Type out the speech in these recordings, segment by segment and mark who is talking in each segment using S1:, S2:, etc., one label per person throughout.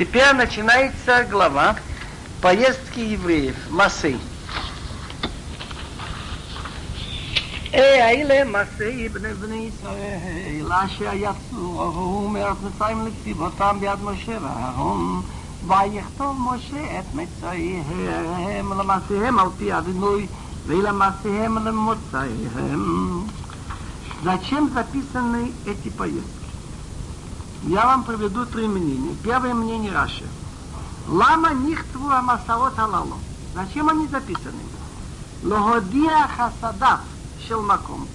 S1: Теперь начинается глава поездки евреев, Масей. אלה מסעי בני בני ישראל, אשר יצאו מארץ מצרים לצבאותם ביד משה ואהרון, ויכתוב משה את מצאיהם למעשיהם על פי אדינוי ולמעשיהם למוצאיהם. Зачем записаны эти поездки? Я вам приведу три мнения. Первое мнение Раши. Лама нихтву амасаот алало. Зачем они записаны? Логодия хасадав шелмаком.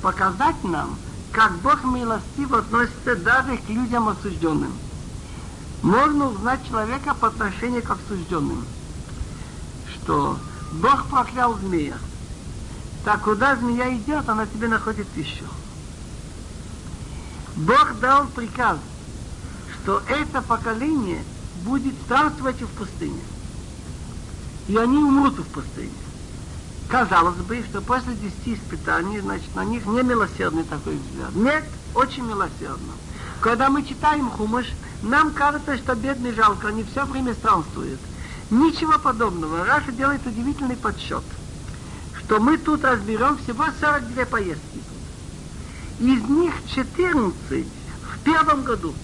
S1: Показать нам, как Бог милостиво относится даже к людям осужденным. Можно узнать человека по отношению к осужденным. Что Бог проклял змея. Так куда змея идет, она тебе находит пищу. Бог дал приказ, что это поколение будет странствовать в пустыне. И они умрут в пустыне. Казалось бы, что после десяти испытаний, значит, на них не милосердный такой взгляд. Нет, очень милосердно. Когда мы читаем хумыш, нам кажется, что бедный жалко, они все время странствуют. Ничего подобного. Раша делает удивительный подсчет, что мы тут разберем всего 42 поездки. Из них 14 в первом году,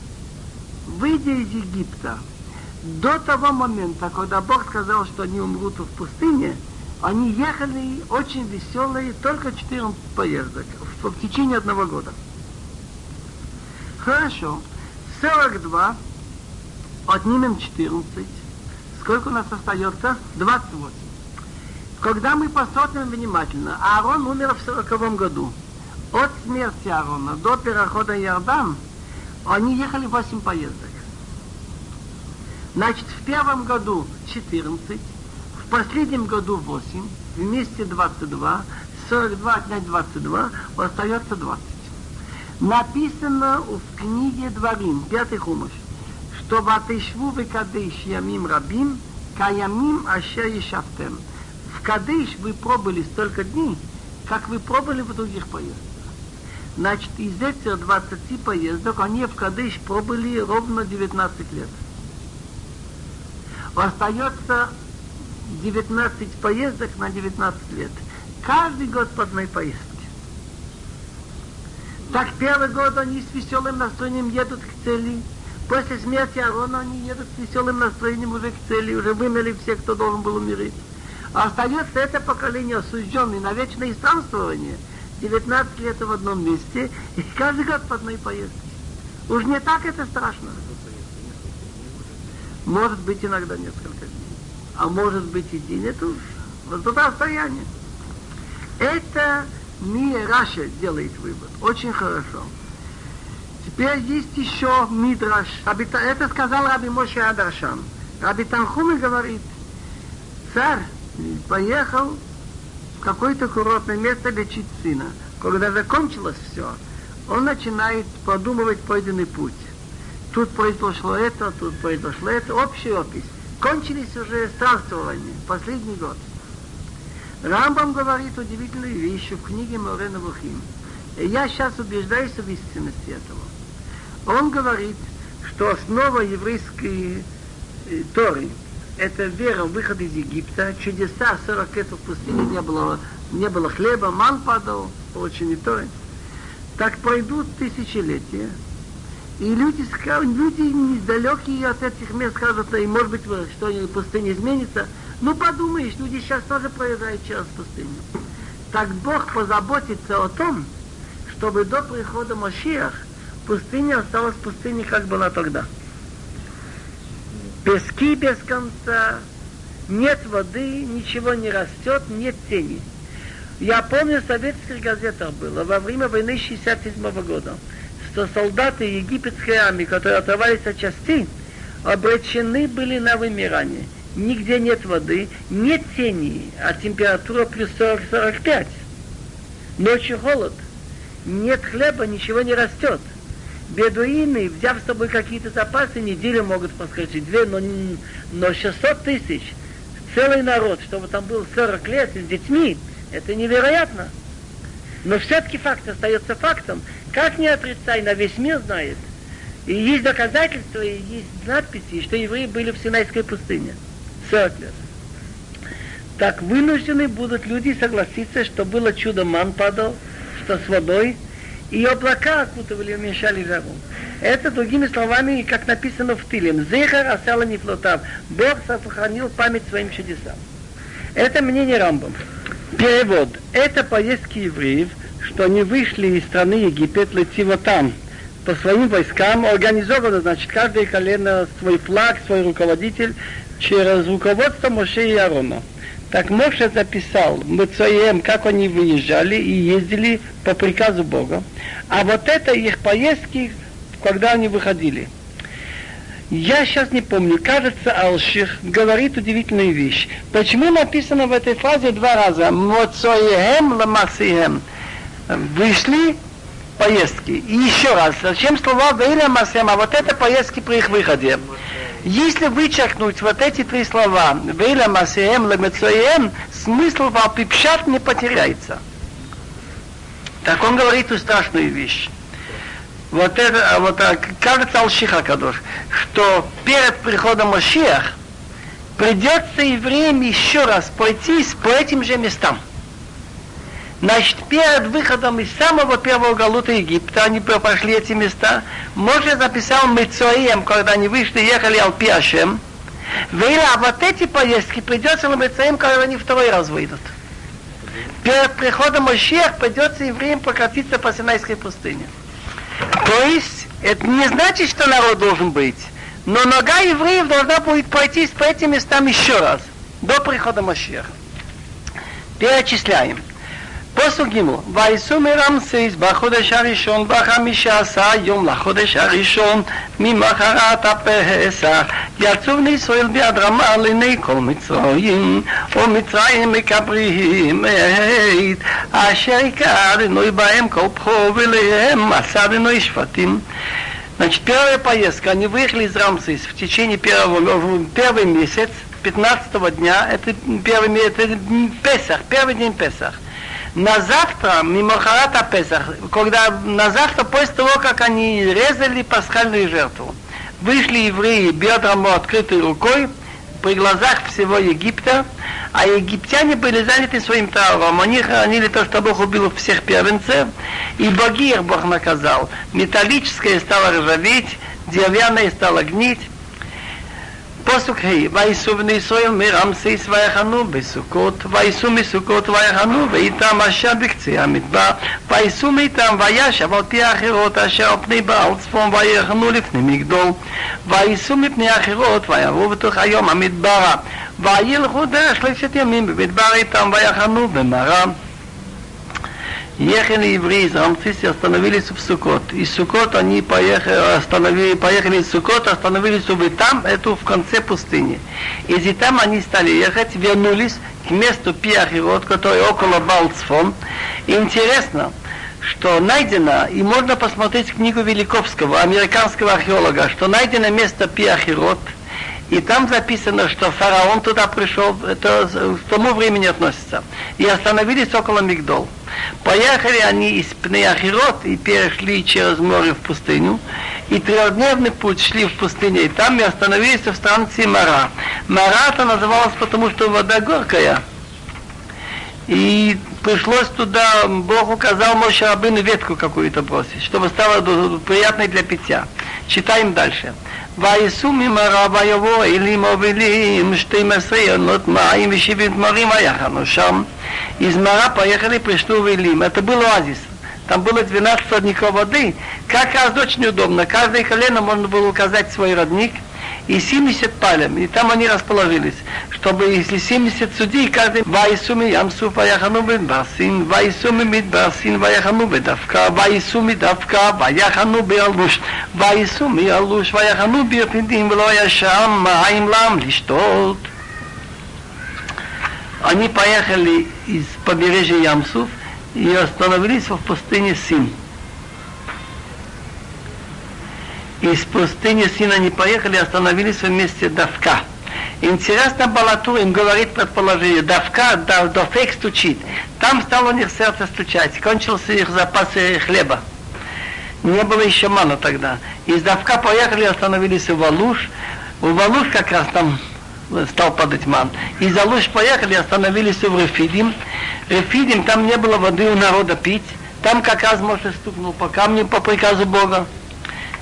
S1: выйдя из Египта, до того момента, когда Бог сказал, что они умрут в пустыне, они ехали очень веселые, только 14 поездок в, в течение одного года. Хорошо. 42 отнимем 14. Сколько у нас остается? 28. Когда мы посмотрим внимательно, Аарон умер в 40 году. От смерти Аарона до перехода Иордан они ехали 8 поездок. Значит, в первом году 14, в последнем году 8, вместе 22, 42 отнять 22, остается 20. Написано в книге Дворим, пятый хумыш, что «Ватышву вы кадыш ямим рабим, каямим ашер ешафтем». В Кадыш вы пробыли столько дней, как вы пробыли в других поездках. Значит, из этих 20 поездок они в Кадыш пробыли ровно 19 лет. Остается 19 поездок на 19 лет. Каждый год по одной поездке. Так первый год они с веселым настроением едут к цели. После смерти Арона они едут с веселым настроением уже к цели, уже вымели все, кто должен был умереть. Остается это поколение осужденное на вечное странствование. 19 лет в одном месте, и каждый год по одной поездке. Уж не так это страшно. Может быть иногда несколько дней. А может быть и день. Это уж вот это расстояние. Это не Раша делает вывод. Очень хорошо. Теперь есть еще Мидраш. Это сказал Раби Моше Адаршан. Раби Танхуми говорит, царь поехал какое-то курортное место лечить сына. Когда закончилось все, он начинает продумывать пойденный путь. Тут произошло это, тут произошло это. Общий опись. Кончились уже странствования, последний год. Рамбам говорит удивительную вещь в книге Морена Вухим. Я сейчас убеждаюсь в истинности этого. Он говорит, что основа еврейской э, Торы – это вера выход из Египта, чудеса 40 лет в пустыне не было, не было хлеба, ман падал, получение Торы. Так пройдут тысячелетия, и люди, люди недалекие от этих мест скажут, и может быть, что-нибудь пустыня изменится. Ну, подумаешь, люди сейчас тоже проезжают через пустыню. Так Бог позаботится о том, чтобы до прихода Мошиах пустыня осталась пустыней, как была тогда. Пески без конца, нет воды, ничего не растет, нет тени. Я помню, в советских газетах было во время войны 67 года что солдаты египетской армии, которые оторвались от частей, обречены были на вымирание. Нигде нет воды, нет тени, а температура плюс 40-45. Ночью холод, нет хлеба, ничего не растет. Бедуины, взяв с собой какие-то запасы, неделю могут проскочить, две, но, но 600 тысяч, целый народ, чтобы там был 40 лет с детьми, это невероятно. Но все-таки факт остается фактом. Как не отрицай, на весь мир знает, И есть доказательства, и есть надписи, что евреи были в Синайской пустыне. 40 лет. Так вынуждены будут люди согласиться, что было чудо ман падал, что с водой, и облака окутывали уменьшали жару. Это, другими словами, как написано в Тилем, Зехар асала нефлотав. Бог сохранил память своим чудесам. Это мнение Рамбам. Перевод. Это поездки евреев, что они вышли из страны Египет, летимо там, по своим войскам, организовано, значит, каждое колено свой флаг, свой руководитель, через руководство Моше и Аарона. Так Моше записал Мецоем, как они выезжали и ездили по приказу Бога. А вот это их поездки, когда они выходили. Я сейчас не помню, кажется, Алших говорит удивительную вещь. Почему написано в этой фразе два раза «Моцоем ламасием» вышли поездки. И еще раз, зачем слова «Вейля Масем», а вот это поездки при их выходе. Если вычеркнуть вот эти три слова «Вейля Масем», «Лемецоем», смысл «Валпипшат» не потеряется. Так он говорит страшную вещь. Вот это, а вот так, кажется Алшиха Кадош, что перед приходом Машиах придется евреям еще раз пройтись по этим же местам. Значит, перед выходом из самого первого галута Египта, они прошли эти места, Моше записал Мецоием, когда они вышли, ехали Алпиашем, Вейла, а вот эти поездки придется Мецоием, когда они второй раз выйдут. Перед приходом Машех придется евреям прокатиться по Синайской пустыне. То есть, это не значит, что народ должен быть, но нога евреев должна будет пройтись по этим местам еще раз, до прихода Машеха. Перечисляем. פסוק ג' ויסעו מרמסס בחודש הראשון בחמישה עשר יום לחודש הראשון ממחרת הפסח יצאו בני ישראל ביד רמה לעיני כל מצרים ומצרים מקברים את אשר יקרא אדינוי בהם כל בכור ולהם עשה אדינוי שבטים Значит, первая поездка, они выехали из Рамсис в течение первого, первый месяц, 15 дня, это первый это Песах, первый день Песах – на завтра, мимо Харата Песах, когда на завтра, после того, как они резали пасхальную жертву, вышли евреи бедром открытой рукой при глазах всего Египта, а египтяне были заняты своим трауром. Они хранили то, что Бог убил всех первенцев, и боги их Бог наказал. Металлическое стало ржаветь, деревянное стало гнить, פוסוק ה' וייסעו בני ישראל מרמסיס ויחנו בסוכות וייסעו מסוכות ויחנו ואיתם אשר בקצה המדבר וייסעו מאיתם וישב על פי האחרות אשר על פני בעל צפון ויחנו לפני מגדול וייסעו מפני האחרות ויעברו בתוך היום המדברה וילכו דרך שלושת ימים במדבר איתם ויחנו במרם Ехали евреи из Рамцис и остановились в Сукот. Из Сукот они поехали, остановили, поехали из Сукот, остановились в там, это в конце пустыни. Из там они стали ехать, вернулись к месту Пиахирот, который около Балцфон. И интересно, что найдено, и можно посмотреть книгу Великовского, американского археолога, что найдено место Пиахирот, и там записано, что фараон туда пришел, это к тому времени относится. И остановились около Мигдол. Поехали они из Пнеахирот и перешли через море в пустыню. И трехдневный путь шли в пустыне. И там и остановились в станции Мара. Мара это называлось потому, что вода горькая. И пришлось туда, Бог указал Моше Рабыну ветку какую-то бросить, чтобы стало приятной для питья. Читаем дальше. וייסעו ממרא ויבוא אלים מובילים 12 עונות מים ושבעים תמרים ויחנו שם. Из Мара поехали, пришли в Илим. Это был оазис. Там было 12 родников воды. Как раз очень удобно. Каждое колено можно было указать свой родник – и 70 палем, и там они расположились, чтобы если 70 судей, каждый вайсуми ямсу ваяханубы басин, вайсуми мид басин ваяханубы давка, вайсуми давка ваяханубы алуш, вайсуми алуш ваяханубы апиндим влояшам маим лам лиштот. Они поехали из побережья Ямсуф и остановились в пустыне син. Из пустыни Сина не поехали, остановились в месте Давка. Интересно, Балатур им говорит предположение, Давка, да, Дофек стучит. Там стало у них сердце стучать, кончился их запас хлеба. Не было еще мана тогда. Из Давка поехали, остановились в Валуш. В Валуш как раз там стал падать ман. Из Алуш поехали, остановились в Рефидим. Рефидим, там не было воды у народа пить. Там как раз Моше стукнул по камню по приказу Бога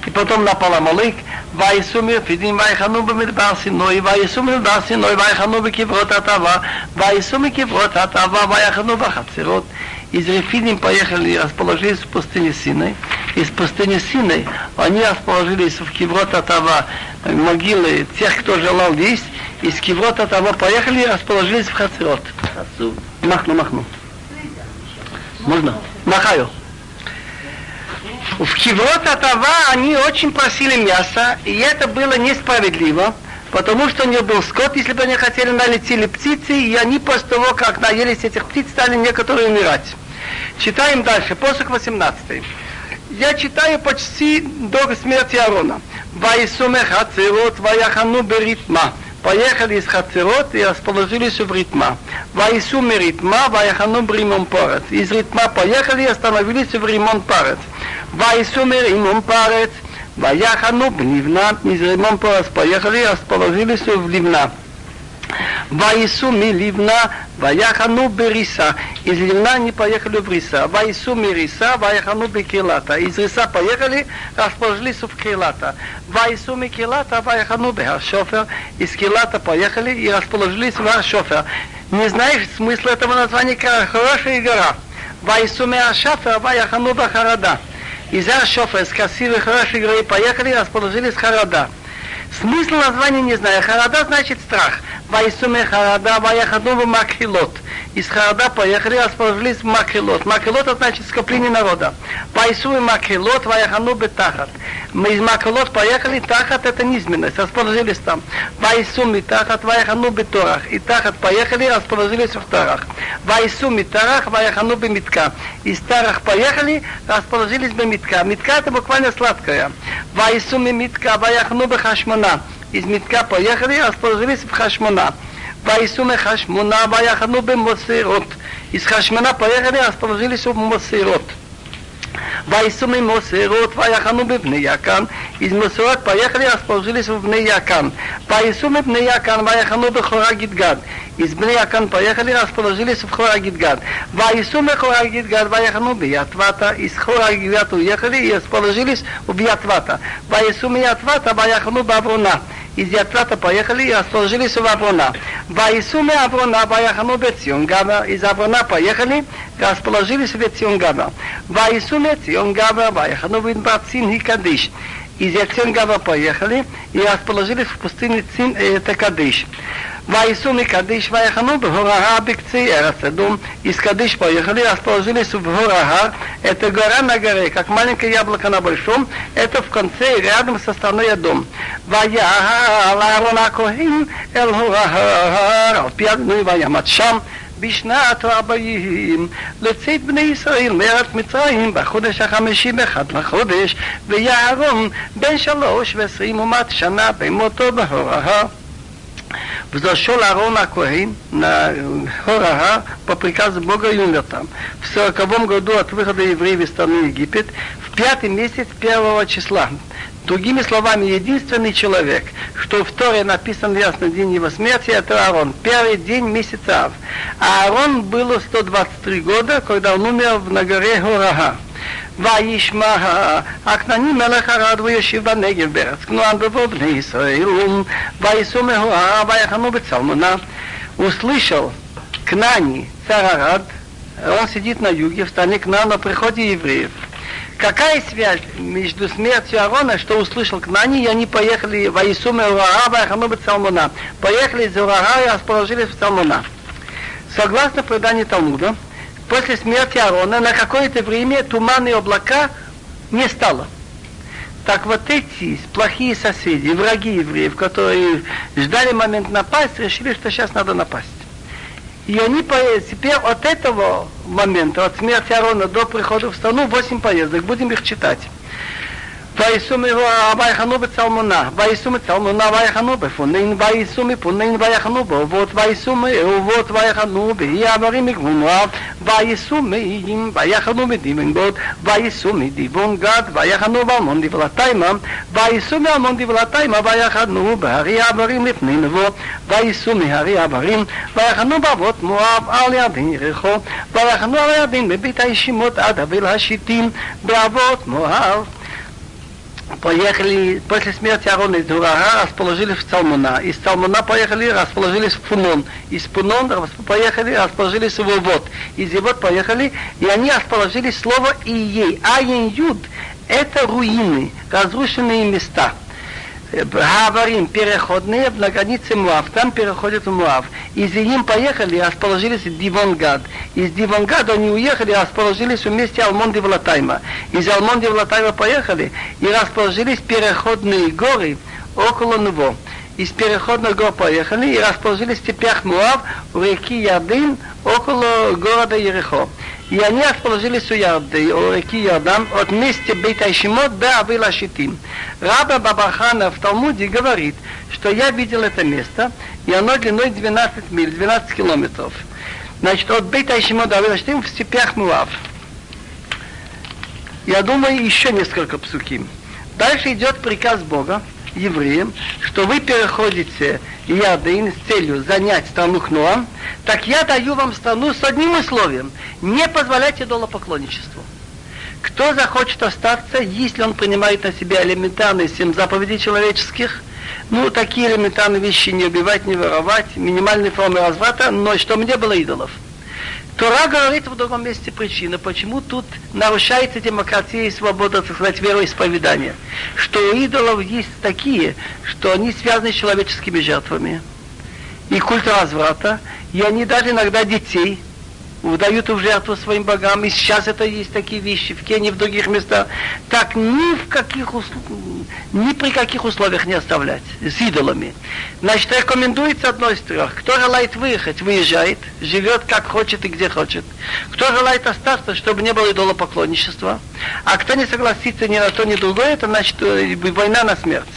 S1: и потом напал Амалык, Вайсумир, Фидин Вайхану Бамидбар Синой, Вайсумир Бар Синой, Вайхану Бекиврот Атава, Вайсумир Киврот Атава, Вайхану Бахацирот. Из Рефидим поехали, расположились в пустыне Синой. Из пустыни Синой они расположились в Киврот Атава, э, могилы тех, кто желал есть. Из Киврот Атава поехали и расположились в Хацирот. Махну, махну. Можно? Махаю. В Киврот Атава они очень просили мяса, и это было несправедливо, потому что у них был скот, если бы они хотели, налетели птицы, и они после того, как наелись этих птиц, стали некоторые умирать. Читаем дальше, посох 18. Я читаю почти до смерти Аарона. Ваисуме хацирот ваяхану беритма. Поехали из Хацерот и расположились в Ритма. Ваисуме Ритма, ваяхану бримон парец. Из Ритма поехали и остановились в Римон парец. Вайсумер имом парец, Ваяхану Бнивна, из Римон парец поехали и расположились в Ливна. Ваису ми Ливна, Ваяхану Бериса. Из Ливна они поехали в Риса. Ваису ми Риса, Ваяхану Бекилата. Из Риса поехали, расположились в Килата. Ваису ми Килата, Ваяхану Бехашофер. Из Килата поехали и расположились в Ашофер. Не знаешь смысла этого названия? Хорошая гора. Ваису ми Ашафер, Ваяхану Бахарада. Из Ашофа, из красивых хороших героев поехали и расположились в Харада. Смысл названия не знаю. Харада значит страх. Вайсуме Харада, Ваяхаду в Макхилот. Из Харада поехали, расположились в Макхилот. Макхилот это значит скопление народа. Вайсуме Макхилот, Ваяхану Бетахат. Мы из Макхилот поехали, Тахат это низменность, расположились там. Вайсуме Тахат, Ваяхану Беторах. И Тахат поехали, расположились в Тарах. Вайсуме Тарах, Ваяхану Бемитка. Из Тарах поехали, расположились в Митка. Это буквально сладкая. Вайсуме Митка, Ваяхану Бехашмана из Митка поехали, расположились в Хашмона. Вайсуме Хашмона, Ваяхану Бемосирот. Из Хашмона поехали, расположились в Мосирот. Вайсуме Мосирот, Ваяхану Бевне Якан. Из Мосирот поехали, расположились в Бне Якан. Вайсуме Бне Якан, Ваяхану Бехора Гидгад. Из Бне Якан поехали, расположились в Хора Гидгад. Вайсуме Хора Гидгад, Ваяхану Биятвата. Из Хора Гидгад уехали и расположились в Биятвата. Вайсуме Ятвата, Ваяхану Бавруна из Яцата поехали и расположились в Аврона. Ваисуме Аврона, Ваяхану Беционгава, из Аврона поехали, расположились в Беционгава. Ваисуме Ционгава, Ваяхану Винбацин и Кадиш. Из Яционгава поехали и расположились в пустыне Цин, это Кадиш. Вайсу Кадиш, Ваяхану Бхурага Бикци Эрасадум. Из Кадиш поехали, расположились в Бхурага. Это гора на горе, как маленькое яблоко на большом. Это в конце, рядом со стороной дом. Ваяха Ларона Kohim Эл Хурага. Алпиадну Ваямат Шам. בשנת ארבעים לצאת בני ישראל מארץ מצרים בחודש החמישי באחד לחודש ויערום בן שלוש ועשרים ומט שנה במותו בהוראה Взошел Аарон Акоин на Хорага по приказу Бога там. В сороковом году от выхода евреев из страны Египет, в пятый месяц первого числа. Другими словами, единственный человек, что в Торе написан ясно день его смерти, это Аарон. Первый день месяца Ав. А Аарон было 123 года, когда он умер на горе Хорага. וישמע הכנעני מלך ערד וישיב בנגב בארץ כנוען בבוא בני ישראל וייסעו מהוהר ויחנו בצלמונה услышал Кнани, царь Арад, он сидит на юге, в стране Кнана, на приходе евреев. Какая связь между смертью Арона, что услышал Кнани, и они поехали в Аисуме Урара, Вайханубе Цалмуна. Поехали из Урара и расположились в Цалмуна. Согласно преданию Талмуда, после смерти Аарона на какое-то время туманные облака не стало. Так вот эти плохие соседи, враги евреев, которые ждали момент напасть, решили, что сейчас надо напасть. И они теперь от этого момента, от смерти Аарона до прихода в страну, 8 поездок, будем их читать. וייסעו ויחנו בצלמונה, וייסעו מצלמונה ויחנו בפונין, וייסעו מפונין ויחנו באובות, וייסעו מאובות ויחנו באי עברים מגבול מואב, וייסעו מאים ויחנו מדיבון גוד, וייסעו מדיבון גד, ויחנו באלמון דבלתיימה, וייסעו מאלמון דבלתיימה, ויחנו בהרי עברים לפני נבו, וייסעו מהרי עברים, ויחנו באבות מואב על ידין יריחו, ויחנו על ידין בבית הישימות עד אבל השיטים, באבות מואב. поехали, после смерти Аарона из Дурага, расположились в Цалмуна. Из Цалмуна поехали, расположились в Пунон. Из Пунон поехали, расположились в Вод. Из Вод поехали, и они расположились слово Ией. Айн Юд – это руины, разрушенные места – Гаварим переходные на границе Муав, там переходят в Муав. Из ним поехали и расположились в Дивонгад. Из Дивонгада они уехали и расположились вместе Алмон Влатайма. Из Алмон Влатайма поехали и расположились переходные горы около него. Из переходных гор поехали и расположились в степях Муав у реки Ярдын около города Ерехо. И они расположились у, Ярды, у реки Ярдан от места Бейтайшимот до Авила Шитим. Раба Бабахана в Талмуде говорит, что я видел это место, и оно длиной 12 миль, 12 километров. Значит, от Бейтайшимот до Авила в степях Муав. Я думаю, еще несколько псуким. Дальше идет приказ Бога евреям, что вы переходите Иордын с целью занять страну Хнуам, так я даю вам страну с одним условием. Не позволяйте долопоклонничеству. Кто захочет остаться, если он принимает на себя элементарные семь заповедей человеческих, ну, такие элементарные вещи не убивать, не воровать, минимальные формы разврата, но чтобы не было идолов – Тора говорит в другом месте причина, почему тут нарушается демократия и свобода, так сказать, вероисповедания. Что у идолов есть такие, что они связаны с человеческими жертвами. И культ разврата, и они даже иногда детей выдают в жертву своим богам, и сейчас это есть такие вещи в Кении, в других местах, так ни в каких ни при каких условиях не оставлять с идолами. Значит, рекомендуется одно из трех. Кто желает выехать, выезжает, живет как хочет и где хочет. Кто желает остаться, чтобы не было идолопоклонничества. А кто не согласится ни на то, ни другое, это значит э, война на смерть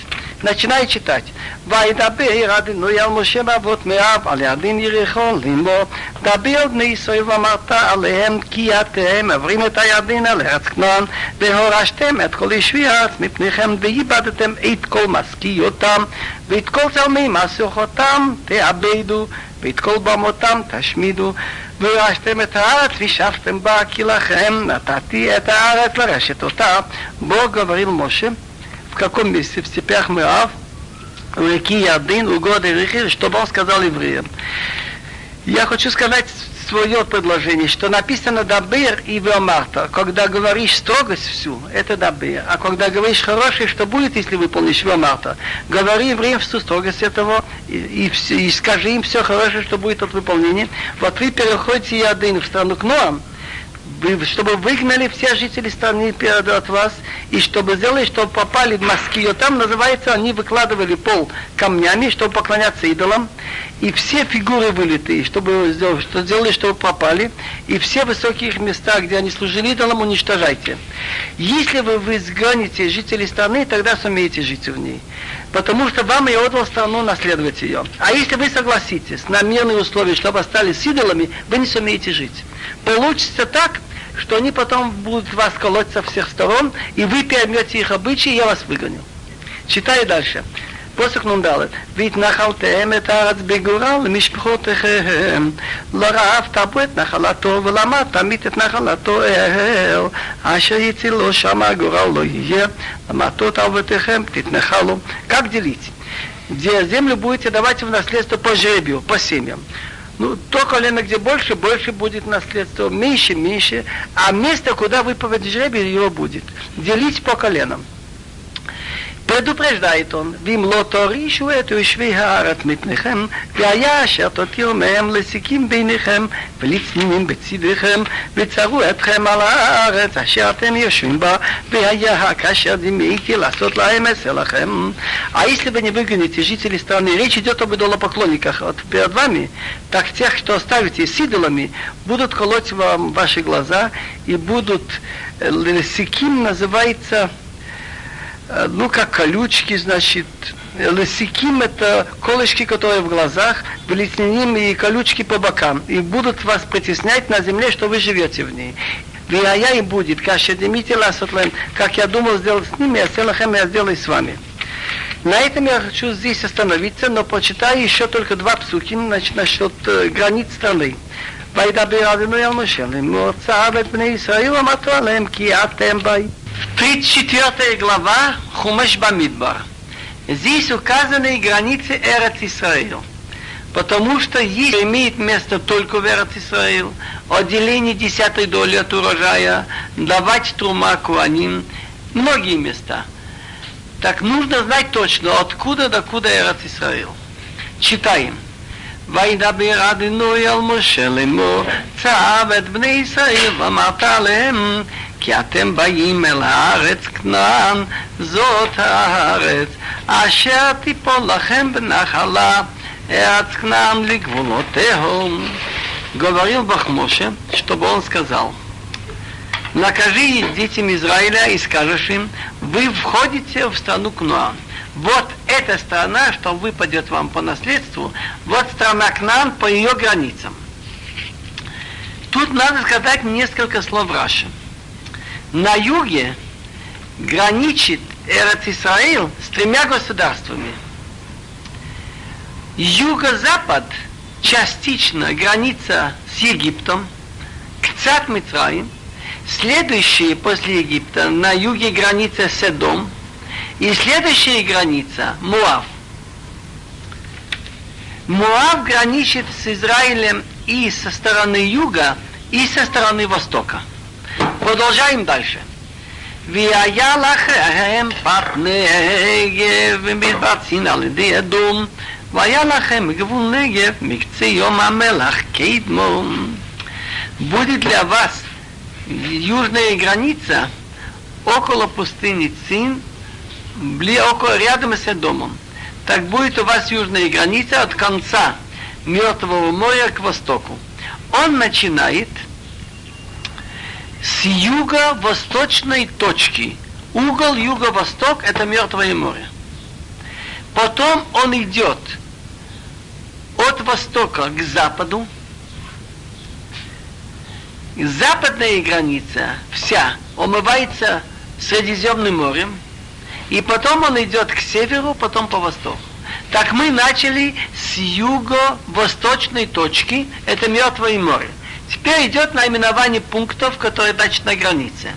S1: начинает читать. וידבר אדינוי על משה באבות מאב על ידין יריחו לימו דבר בני ישראל ואמרת עליהם כי אתם עברים את הידין על ארץ כנען והורשתם את כל ישבי הארץ מפניכם ואיבדתם את כל משכיותם ואת כל צלמי מסוכותם תאבדו ואת כל במותם תשמידו וירשתם את הארץ וישבתם בה כי לכם נתתי את הארץ לרשת אותה בו גברים משה в каком месте? В степях Муав, у реки Ярдын, у города Рихир, чтобы он сказал евреям. Я хочу сказать свое предложение, что написано Дабер и Веомарта. Когда говоришь строгость всю, это Дабер. А когда говоришь хорошее, что будет, если выполнишь Веомарта, говори евреям всю строгость этого и, и, и скажи им все хорошее, что будет от выполнения. Вот вы переходите Ярдын в страну к Ноам, чтобы выгнали все жители страны от вас, и чтобы сделали, чтобы попали в Москву. Там называется, они выкладывали пол камнями, чтобы поклоняться идолам, и все фигуры вылитые, чтобы что сделали, чтобы попали, и все высокие места, где они служили идолам, уничтожайте. Если вы, вы изгоните жителей страны, тогда сумеете жить в ней. Потому что вам я отдал страну наследовать ее. А если вы согласитесь на мирные условия, чтобы остались идолами, вы не сумеете жить. Получится так, что они потом будут вас колоть со всех сторон, и вы поймете их обычаи, и я вас выгоню. Читай дальше. פוסק נ"ד, והתנחלתם את הארץ בגורל למשפחותיכם. לא רעב תרבו את נחלתו, ולמה תמית את נחלתו אל, אשר יצילו שם הגורל לא יהיה, למטות אבותיכם תתנחלו. Как делить? Где землю будете давать в наследство по жребию, по семьям. Ну, то колено, где больше, больше будет наследство, меньше, меньше. А место, куда выпадет жребий, его будет. Делить по коленам предупреждает он, «Вим ло торишу эту יושבי הארץ מפניכם, והיה אשר תותירו מהם לסיכים ביניכם, ולצנינים בצדיכם, וצרו אתכם על הארץ אשר אתם יושבים בה, והיה כאשר דימיתי לעשות להם עשר לכם». А если вы не выгоните жителей страны, речь идет об идолопоклонниках вот перед вами, так тех, что оставите с идолами, будут колоть вам ваши глаза и будут, лесиким называется э, ну, как колючки, значит, лысиким это колышки, которые в глазах, влетним и колючки по бокам, и будут вас притеснять на земле, что вы живете в ней. Вия и будет, каша демите ласотлем, как я думал сделать с ними, а селахем я сделаю с вами. На этом я хочу здесь остановиться, но прочитаю еще только два псуки значит, насчет э, границ страны. וידבר אדוני אל משה לאמור צעב את בני ישראל אמרתו עליהם כי אתם באים. 34 глава Хумаш Бамидбар. Здесь указаны границы Эрец Исраил. Потому что есть, имеет место только в Эрец Исраил, отделение десятой доли от урожая, давать трума куаним, многие места. Так нужно знать точно, откуда до куда Эрец Исраил. Читаем. וידבר אדינוי אל משה לאמור, צב את בני ישראל ואמרת עליהם, כי אתם באים אל הארץ כנען, זאת הארץ, אשר תיפול לכם בנחלה, ארץ כנען לגבולותיהם. Говорил Бог Моше, чтобы он сказал, накажи детям Израиля и скажешь им, вы входите в страну Кнуан вот эта страна, что выпадет вам по наследству, вот страна к нам по ее границам. Тут надо сказать несколько слов Раши. На юге граничит Эрат Исраил с тремя государствами. Юго-запад частично граница с Египтом, Кцат Мицраим, следующие после Египта на юге граница Седом – и следующая граница – Муав. Муав граничит с Израилем и со стороны юга, и со стороны востока. Продолжаем дальше. והיה לכם פת נגב ומתבצעין על ידי אדום והיה לכם גבול נגב מקצה יום המלח קדמון. Будет для вас южная граница около пустыни Цин бли, около, рядом с домом. Так будет у вас южная граница от конца Мертвого моря к востоку. Он начинает с юго-восточной точки. Угол юго-восток – это Мертвое море. Потом он идет от востока к западу. Западная граница вся омывается Средиземным морем – и потом он идет к северу, потом по востоку. Так мы начали с юго-восточной точки, это Мертвое море. Теперь идет наименование пунктов, которые дальше на границе.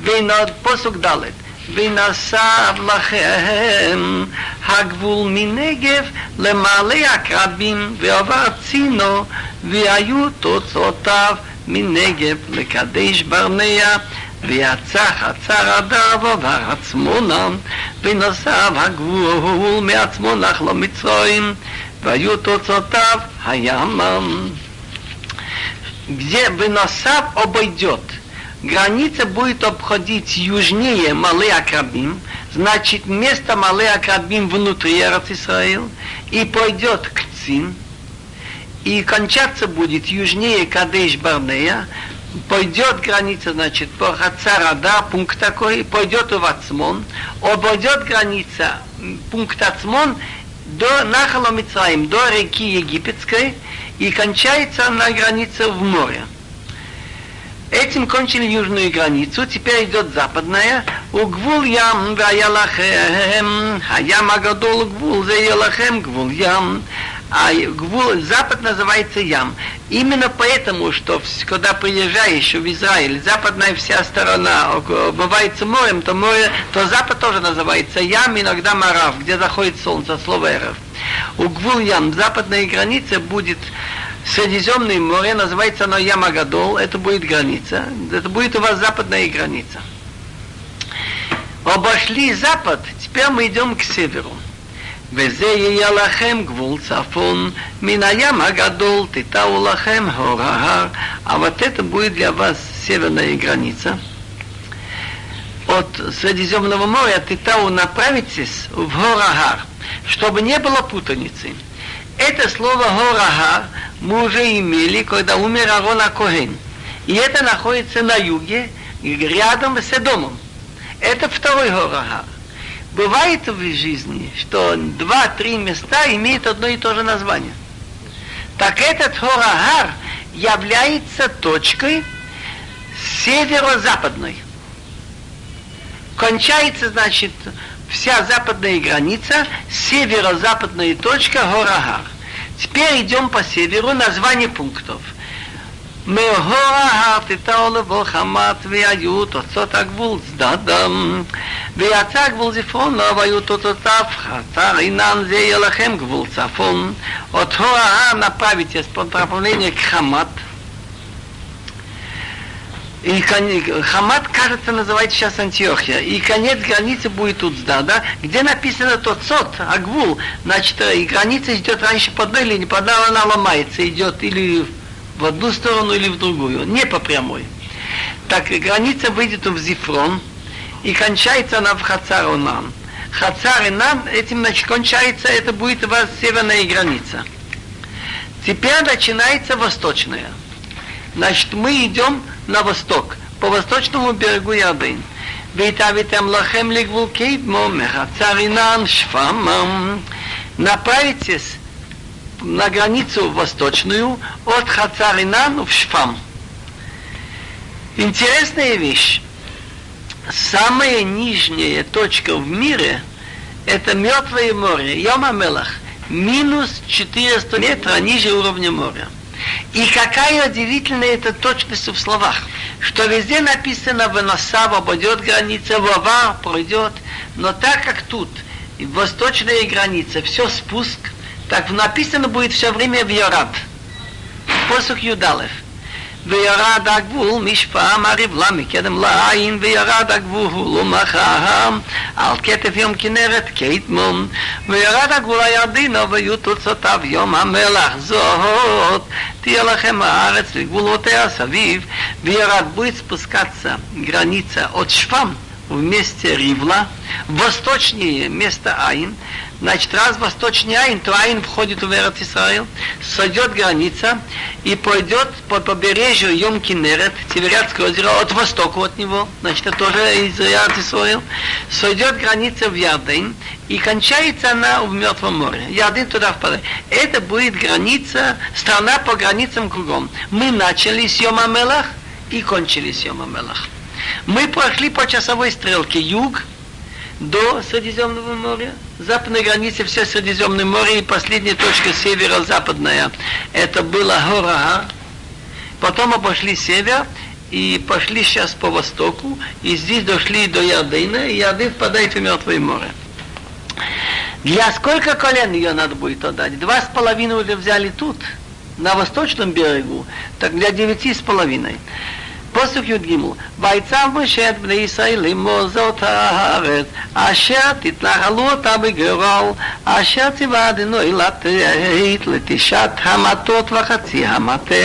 S1: Вейнод посук далит. ונשב לכם הגבול מנגב למעלה הקרבים ועבר צינו והיו תוצאותיו מנגב לקדש ברנע ויצא חצר הדר ועבר עצמונה, ונוסף הגבול מעצמונה לו מצרים, והיו תוצאותיו הימם. где Веносав обойдет, граница будет обходить южнее Малый Акрабим, значит место Малый Акрабим внутри Исраил, и пойдет к Цин, и кончаться будет южнее Кадеш Барнея, пойдет граница, значит, по Хацарада, пункт такой, пойдет в Ацмон, обойдет граница, пункт Ацмон, до Нахала Мицраим, до реки Египетской, и кончается на границе в море. Этим кончили южную границу, теперь идет западная. Угвул ям, ваялахем, а ям агадол гвул, заялахем гвул ям а гвул, запад называется Ям. Именно поэтому, что когда приезжаешь в Израиль, западная вся сторона бывает морем, то море, то запад тоже называется Ям, иногда Марав, где заходит солнце, слово Эров. У Гвул Ям, западная граница будет Средиземное море, называется оно Ямагадол, это будет граница, это будет у вас западная граница. Обошли запад, теперь мы идем к северу. וזה יהיה לכם גבול צפון, מן הים הגדול תטעו לכם הור ההר, а вот это будет для вас северная граница. От Средиземного моря Титау направитесь в Горахар, чтобы не было путаницы. Это слово Горахар мы уже имели, когда умер Арона Коген. И это находится на юге, рядом с Эдомом. Это второй Горахар. Бывает в жизни, что два-три места имеют одно и то же название. Так этот Хорагар является точкой северо-западной Кончается, значит, вся западная граница, северо-западная точка Горагар. Теперь идем по северу, название пунктов – מהורה תיתן לבוא חמת והיו תוצאות הגבול צדדם ויצא הגבול זפרון לו והיו תוצאותיו חצר אינן זה יהיה לכם גבול צפון אותו ההר направитесь по направлению к Хамат и Хамат, кажется, называется сейчас Антиохия. И конец границы будет тут, да, да, где написано тот сот, Агвул, значит, и граница идет раньше по одной линии, по одной она ломается, идет или в одну сторону или в другую, не по прямой. Так граница выйдет в Зифрон, и кончается она в Хацар-Онан. Хацар-Онан, этим значит, кончается, это будет у вас северная граница. Теперь начинается восточная. Значит, мы идем на восток, по восточному берегу Ярдын. Витавитам лахем лигвул кейдмо царинан швамам. Направитесь на границу восточную от Хацаринан в Шфам. Интересная вещь. Самая нижняя точка в мире – это Мертвое море, Йома Мелах, минус 400 метров ниже уровня моря. И какая удивительная эта точность в словах, что везде написано «Выносав обойдет граница, Вавар пройдет», но так как тут восточная граница, все спуск – так написано будет все время в Йорад. Посух Юдалев. וירד הגבול משפעם הרבלה מקדם לעין וירד הגבול ומחם על כתף יום כנרת קדמון וירד הגבול הירדינו ויהיו תוצאותיו יום המלח זאת תהיה לכם הארץ לגבולותיה סביב וירד будет спускаться граница от Шфам в месте Ривла, восточнее место Айн, Значит, раз восточнее Айн, то Айн входит в Эрот Исраил, сойдет граница и пойдет по побережью Йом Кинерет, Тиверятское озеро, от востока от него, значит, это тоже из Эрот Исраил, сойдет граница в Ярден, и кончается она в Мертвом море. Ярден туда впадает. Это будет граница, страна по границам кругом. Мы начали с Йома Мелах и кончили с Йома Мелах. Мы прошли по часовой стрелке юг, до Средиземного моря. Западная граница все Средиземное море и последняя точка северо-западная. Это была гора. Потом обошли север и пошли сейчас по востоку. И здесь дошли до Ярдена, и Ярден впадает в Мертвое море. Для сколько колен ее надо будет отдать? Два с половиной уже взяли тут, на восточном берегу, так для девяти с половиной. פסוק י"ג: ויצב משה את בני ישראל לאמור זאת הארץ אשר תתנחלו אותה בגרול אשר ציווה אדינוי לתת לתשעת המטות וחצי המטה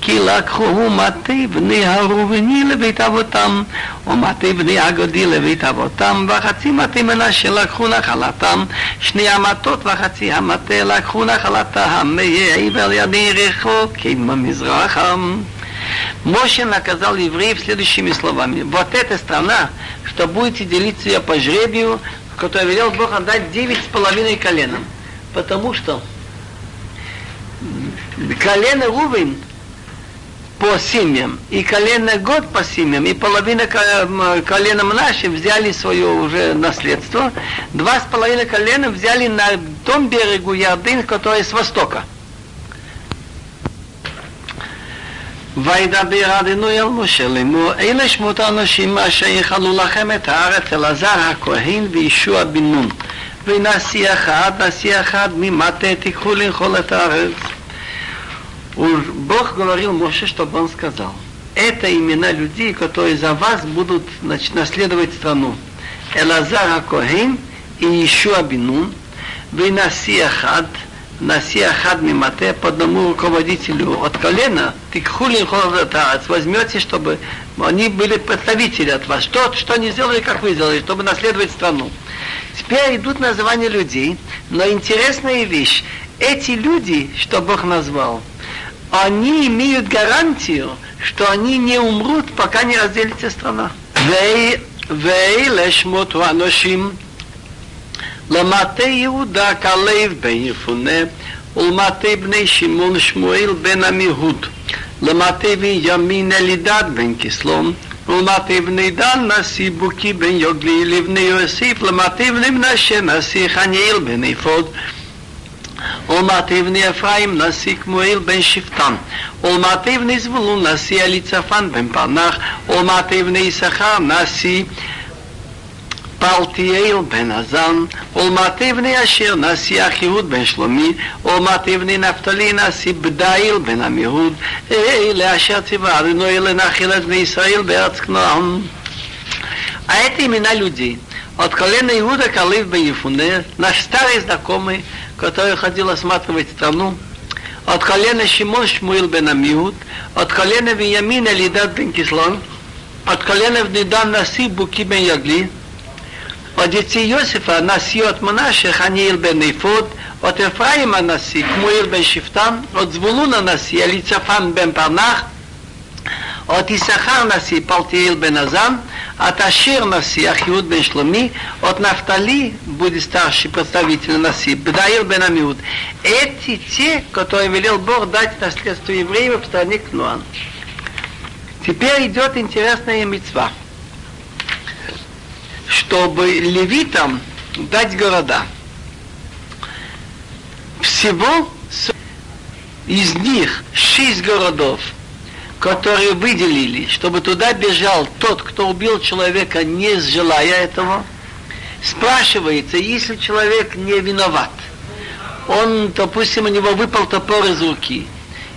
S1: כי לקחו מטה בני הראובני לבית אבותם ומטה בני הגודי לבית אבותם וחצי מטה מנשה לקחו נחלתם שני המטות וחצי המטה לקחו נחלתם מעבר ידי רחוק במזרחם Моше наказал евреев следующими словами. Вот эта страна, что будете делиться ее по жребию, которую велел Бог отдать девять с половиной коленам. Потому что колено Рувин по семьям, и колено год по семьям, и половина колена наши взяли свое уже наследство. Два с половиной колена взяли на том берегу Ярдын, который с востока. וידבר אדינוי אל משה לאמור, אלה שמות האנשים אשר יכלו לכם את הארץ, אלעזר הכהן וישוע בן נון. ונשיא אחד, נשיא אחד, ממטה תיקחו לאכול את הארץ. Бог говорил Моше, чтобы он сказал, это имена людей, которые за вас будут значит, наследовать страну. Элазар Акохин и Ишуа Бинун, Венаси Ахад – Наси Ахад Мимате по одному руководителю от колена, ты хули возьмете, чтобы они были представители от вас. Что, что они сделали, как вы сделали, чтобы наследовать страну. Теперь идут названия людей, но интересная вещь. Эти люди, что Бог назвал, они имеют гарантию, что они не умрут, пока не разделится страна. ואלה שמות האנשים למטה יהודה כלב בן יפונה, ולמטה בני שמעון שמואל בן עמיהוד. למטה בנימין אלידד בן כסלון, ולמטה בני דן נשיא בוקי בן יוגלי, לבני יוסף, למטה בני מנשה נשיא חניאל בן אפוד. ולמטה בני אפרים נשיא כמואל בן שפטן, ולמטה בני זבולון נשיא אליצפן בן פרנח, ולמטה בני יששכר נשיא פלטיאל בן עזן, ולמטה בני אשר נשיא אחיהוד בן שלומי, ולמטה בני נפתלי נשיא בדאיל בן עמיהוד, אלה אשר ציווה אדוני לנחיל את בני ישראל בארץ כנען. А это имена людей. От колена Иуда Калив бен Ефуне, наш старый знакомый, который ходил осматривать страну, от колена Шимон Шмуил бен Амиуд, от колена Виньямин Элидад бен Кислон, от колена Внидан Наси Буки бен Ягли, от детей Иосифа Наси от Манаше Ханиил бен Ифод, от Ефраима Наси Кмуил бен Шифтан, от Звулуна Наси Элицафан бен Парнах, от Исахар Наси Палтиил бен Азан, от Ашир Наси Ахиуд бен Шломи, от Нафтали будет старший представитель Наси, Бдаир бен Амиуд. Эти те, которые велел Бог дать наследство евреев в стране Кнуан. Теперь идет интересная мецва, чтобы левитам дать города. Всего из них шесть городов – которые выделили, чтобы туда бежал тот, кто убил человека, не желая этого, спрашивается, если человек не виноват, он, допустим, у него выпал топор из руки,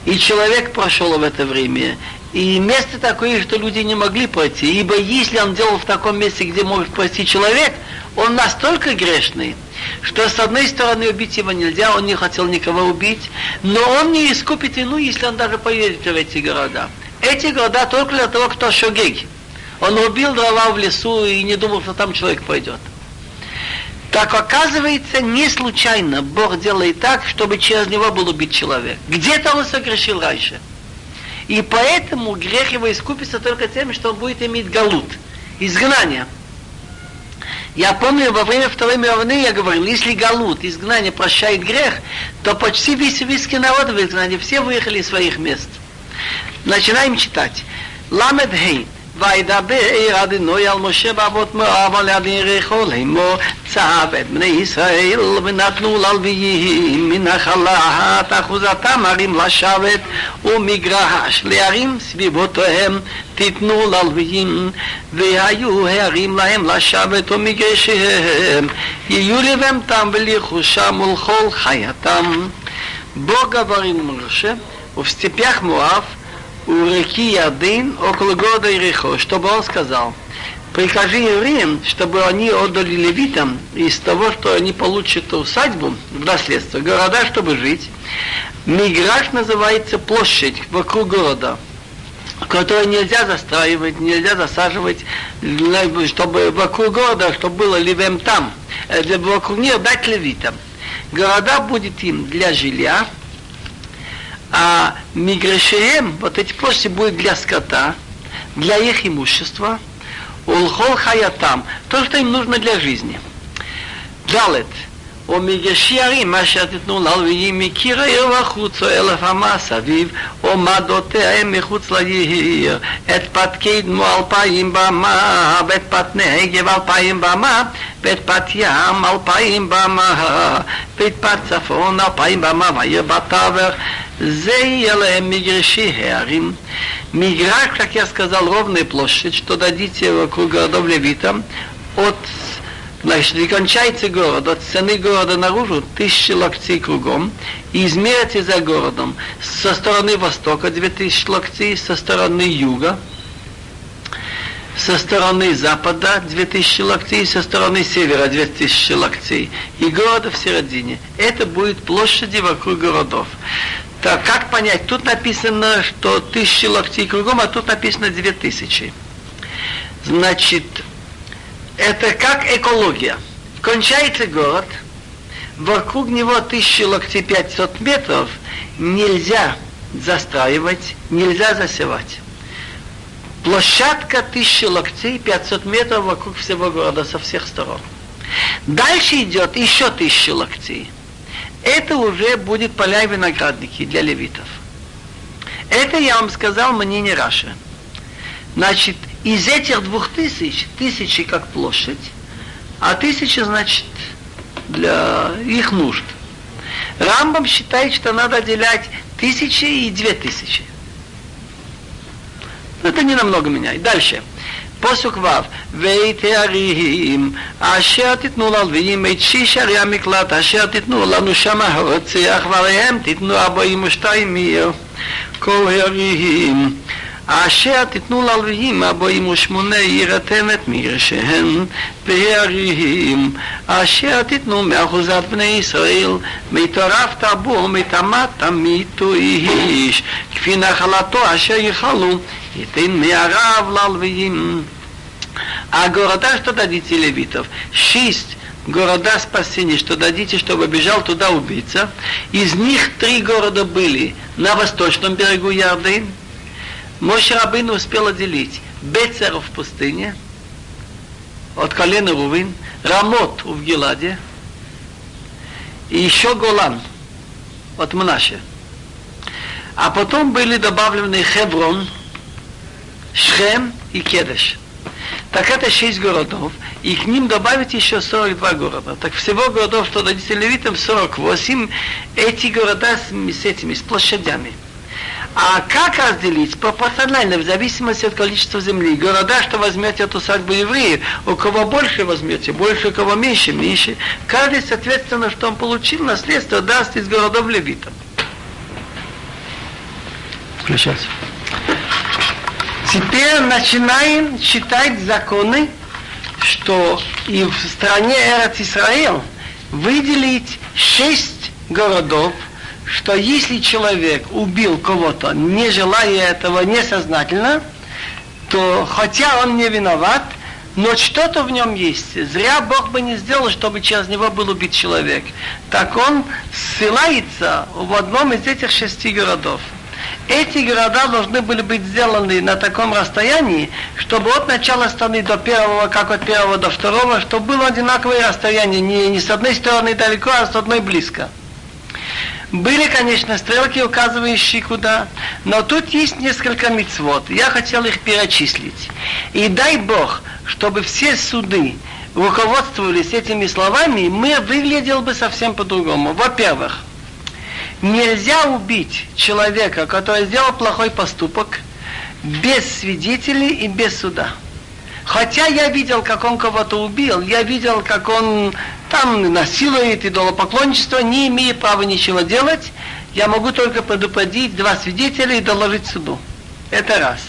S1: и человек прошел в это время, и место такое, что люди не могли пройти, ибо если он делал в таком месте, где может пройти человек, он настолько грешный, что с одной стороны убить его нельзя, он не хотел никого убить, но он не искупит вину, если он даже поедет в эти города. Эти города только для того, кто шогег. Он убил дрова в лесу и не думал, что там человек пойдет. Так оказывается, не случайно Бог делает так, чтобы через него был убит человек. Где-то он согрешил раньше. И поэтому грех его искупится только тем, что он будет иметь галут, изгнание. Я помню, во время Второй мировой я говорил, если Галут, изгнание, прощает грех, то почти весь еврейский народ в изгнании, все выехали из своих мест. Начинаем читать. Ламед Хей. וידבר אדינוי על משה באבות מואב על יד יריחו לאמור צב את בני ישראל ונתנו ללוויים מנחלת אחוזתם הרים לשבת ומגרש להרים סביבותיהם תיתנו ללוויים והיו הערים להם לשבת ומגרשיהם. יהיו לבהמתם ולרכושם ולכל חייתם. בוא גברים משה ובסטיפח מואב у реки Ярдын около города Ирихо, чтобы он сказал, прикажи евреям, чтобы они отдали левитам из того, что они получат усадьбу в наследство, города, чтобы жить. Миграж называется площадь вокруг города, которую нельзя застраивать, нельзя засаживать, чтобы вокруг города, чтобы было ливем там, э, вокруг нее дать левитам. Города будет им для жилья, а миграшеем, вот эти площади будут для скота, для их имущества, улхол хаятам, то, что им нужно для жизни. Далет, ומגשי ערים אשר תיתנו ללוויים מקיר העיר וחוצו אלף אמה סביב ומדותיהם מחוץ לעיר את פת קדמו אלפיים במה ואת פת נגב אלפיים במה ואת פת ים אלפיים במה ואת פת צפון אלפיים במה והעיר בתווך זה יהיה להם מגרשי הערים מגרש, как я сказал, ровная площадь, что дадите вокруг городов левитам от Значит, и кончается город, от стены города наружу тысячи локтей кругом, и измерите за городом со стороны востока 2000 локтей, со стороны юга, со стороны запада 2000 локтей, со стороны севера 2000 локтей, и города в середине. Это будет площади вокруг городов. Так, как понять? Тут написано, что тысячи локтей кругом, а тут написано две тысячи. Значит, это как экология. Кончается город, вокруг него тысячи локтей 500 метров, нельзя застраивать, нельзя засевать. Площадка тысячи локтей, 500 метров вокруг всего города со всех сторон.
S2: Дальше идет еще тысяча локтей. Это уже будет поля и виноградники для левитов. Это я вам сказал мнение Раши. Значит, из этих двух тысяч, тысячи как площадь, а тысяча, значит, для их нужд. Рамбам считает, что надо отделять тысячи и две тысячи. Это не намного меняет. Дальше. פוסוק ו' ותארים אשר תיתנו ללוויים את שיש ערי המקלט אשר תיתנו לנו שם הרוצח ועליהם תיתנו ארבעים ושתיים מיר כל הערים אשר תיתנו ללוויים ארבעים ושמונה עיר התמת מירשיהם והערים אשר תיתנו מאחוזת בני ישראל מטורף תרבו מטמאת תמיתו איש כפי נחלתו אשר יחלו ייתן מהרב ללוויים А города, что дадите левитов? Шесть города спасения, что дадите, чтобы бежал туда убийца. Из них три города были на восточном берегу Ярдын. Моше Рабын успел отделить Бецер в пустыне, от колена Рувин, Рамот в Геладе, и еще Голан от Мнаше. А потом были добавлены Хеврон, Шхем и Кедеш. Так это шесть городов, и к ним добавить еще 42 города. Так всего городов, что дадите левитам, 48. Эти города с, с этими, с площадями. А как разделить? Пропорционально, в зависимости от количества земли. Города, что возьмете от усадьбы евреев, у кого больше возьмете, больше, у кого меньше, меньше. Каждый, соответственно, что он получил, наследство даст из городов левитам.
S1: Включаться. Теперь начинаем читать законы, что и в стране Эрат Исраил выделить шесть городов, что если человек убил кого-то, не желая этого, несознательно, то хотя он не виноват, но что-то в нем есть. Зря Бог бы не сделал, чтобы через него был убит человек. Так он ссылается в одном из этих шести городов. Эти города должны были быть сделаны на таком расстоянии, чтобы от начала страны до первого, как от первого до второго, чтобы было одинаковое расстояние, не, не с одной стороны далеко, а с одной близко. Были, конечно, стрелки, указывающие куда, но тут есть несколько мецвод. Я хотел их перечислить. И дай Бог, чтобы все суды руководствовались этими словами, мир выглядел бы совсем по-другому. Во-первых, Нельзя убить человека, который сделал плохой поступок, без свидетелей и без суда. Хотя я видел, как он кого-то убил, я видел, как он там насилует идолопоклонничество, не имея права ничего делать, я могу только предупредить два свидетеля и доложить суду. Это раз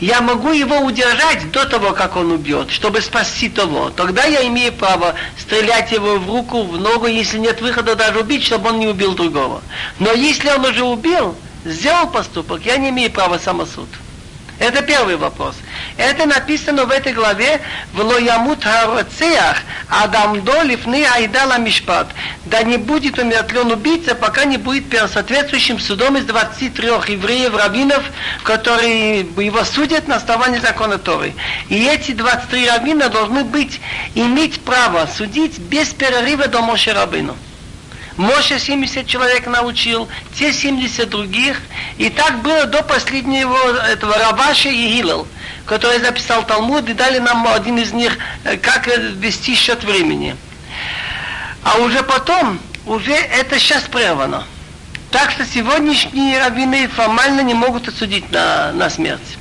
S1: я могу его удержать до того, как он убьет, чтобы спасти того. Тогда я имею право стрелять его в руку, в ногу, если нет выхода даже убить, чтобы он не убил другого. Но если он уже убил, сделал поступок, я не имею права самосуд. Это первый вопрос. Это написано в этой главе в Лоямут Хароцеях Адам Долифны Айдала Мишпат. Да не будет умертвлен убийца, пока не будет соответствующим судом из 23 евреев, раввинов, которые его судят на основании закона Торы. И эти 23 раввина должны быть, иметь право судить без перерыва до Моше Рабину. Моше 70 человек научил, те 70 других. И так было до последнего этого Раваши и Гилел, который записал Талмуд и дали нам один из них, э, как вести счет времени. А уже потом, уже это сейчас прервано. Так что сегодняшние раввины формально не могут осудить на, на смерть.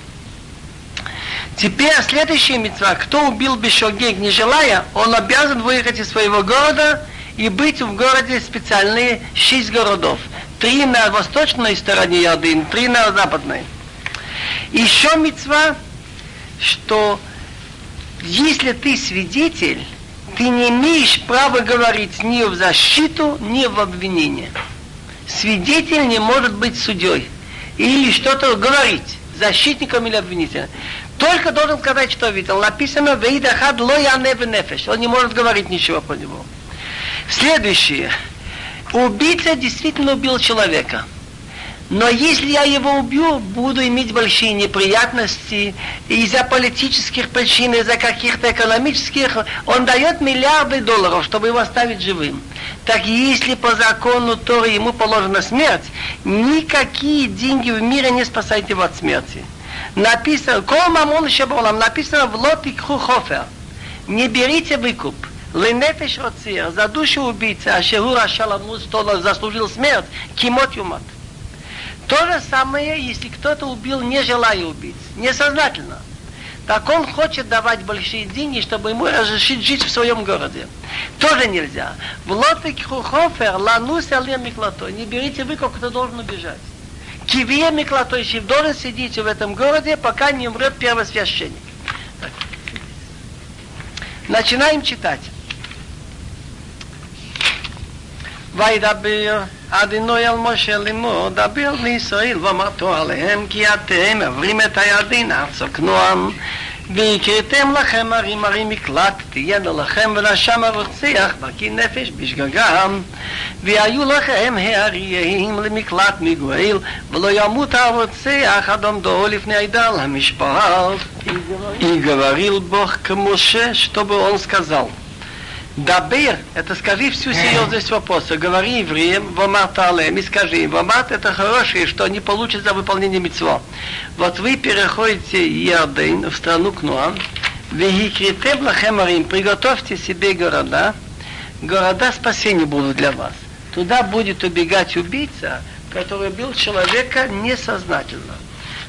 S1: Теперь следующая мецва. Кто убил Бешогег не желая, он обязан выехать из своего города и быть в городе специальные шесть городов. Три на восточной стороне Ярдын, три на западной. Еще мецва, что если ты свидетель, ты не имеешь права говорить ни в защиту, ни в обвинение. Свидетель не может быть судьей или что-то говорить, защитником или обвинителем. Только должен сказать, что видел. Написано, «Вейдахад ло я нефеш». Он не может говорить ничего по нему. Следующее. Убийца действительно убил человека. Но если я его убью, буду иметь большие неприятности из-за политических причин, из-за каких-то экономических. Он дает миллиарды долларов, чтобы его оставить живым. Так если по закону Торы ему положена смерть, никакие деньги в мире не спасают его от смерти. Написано, написано в лот и хофер. Не берите выкуп. Ленефеш роцир, за душу убийцы, а шегура шаламус, заслужил смерть, кимот юмат. То же самое, если кто-то убил, не желая убить, несознательно. Так он хочет давать большие деньги, чтобы ему разрешить жить в своем городе. Тоже нельзя. В лотик хухофер ланус миклато. Не берите вы, как кто должен убежать. Кивия миклато, если должен сидеть в этом городе, пока не умрет первосвященник. Начинаем читать. וידבר אדינוי אל משה לימור, דבר לישראל ואמרתו עליהם כי אתם עברים את הידין ארצה כנועם והקראתם לכם ערים ערים מקלט תהיינה לכם ונשם הרוצח בקי נפש בשגגם והיו לכם האריים למקלט מגואל ולא ימות הרוצח אדום דורו לפני עידן המשפט יגבריל בוך כמשה שטובו אונס כזל Дабир, это скажи всю серьезность вопроса. Говори евреям, вамат алем, и скажи им, вамат это хорошее, что они получат за выполнение митцво. Вот вы переходите Ярдейн в страну Кнуан, вегикритем лахемарим, приготовьте себе города, города спасения будут для вас. Туда будет убегать убийца, который бил человека несознательно.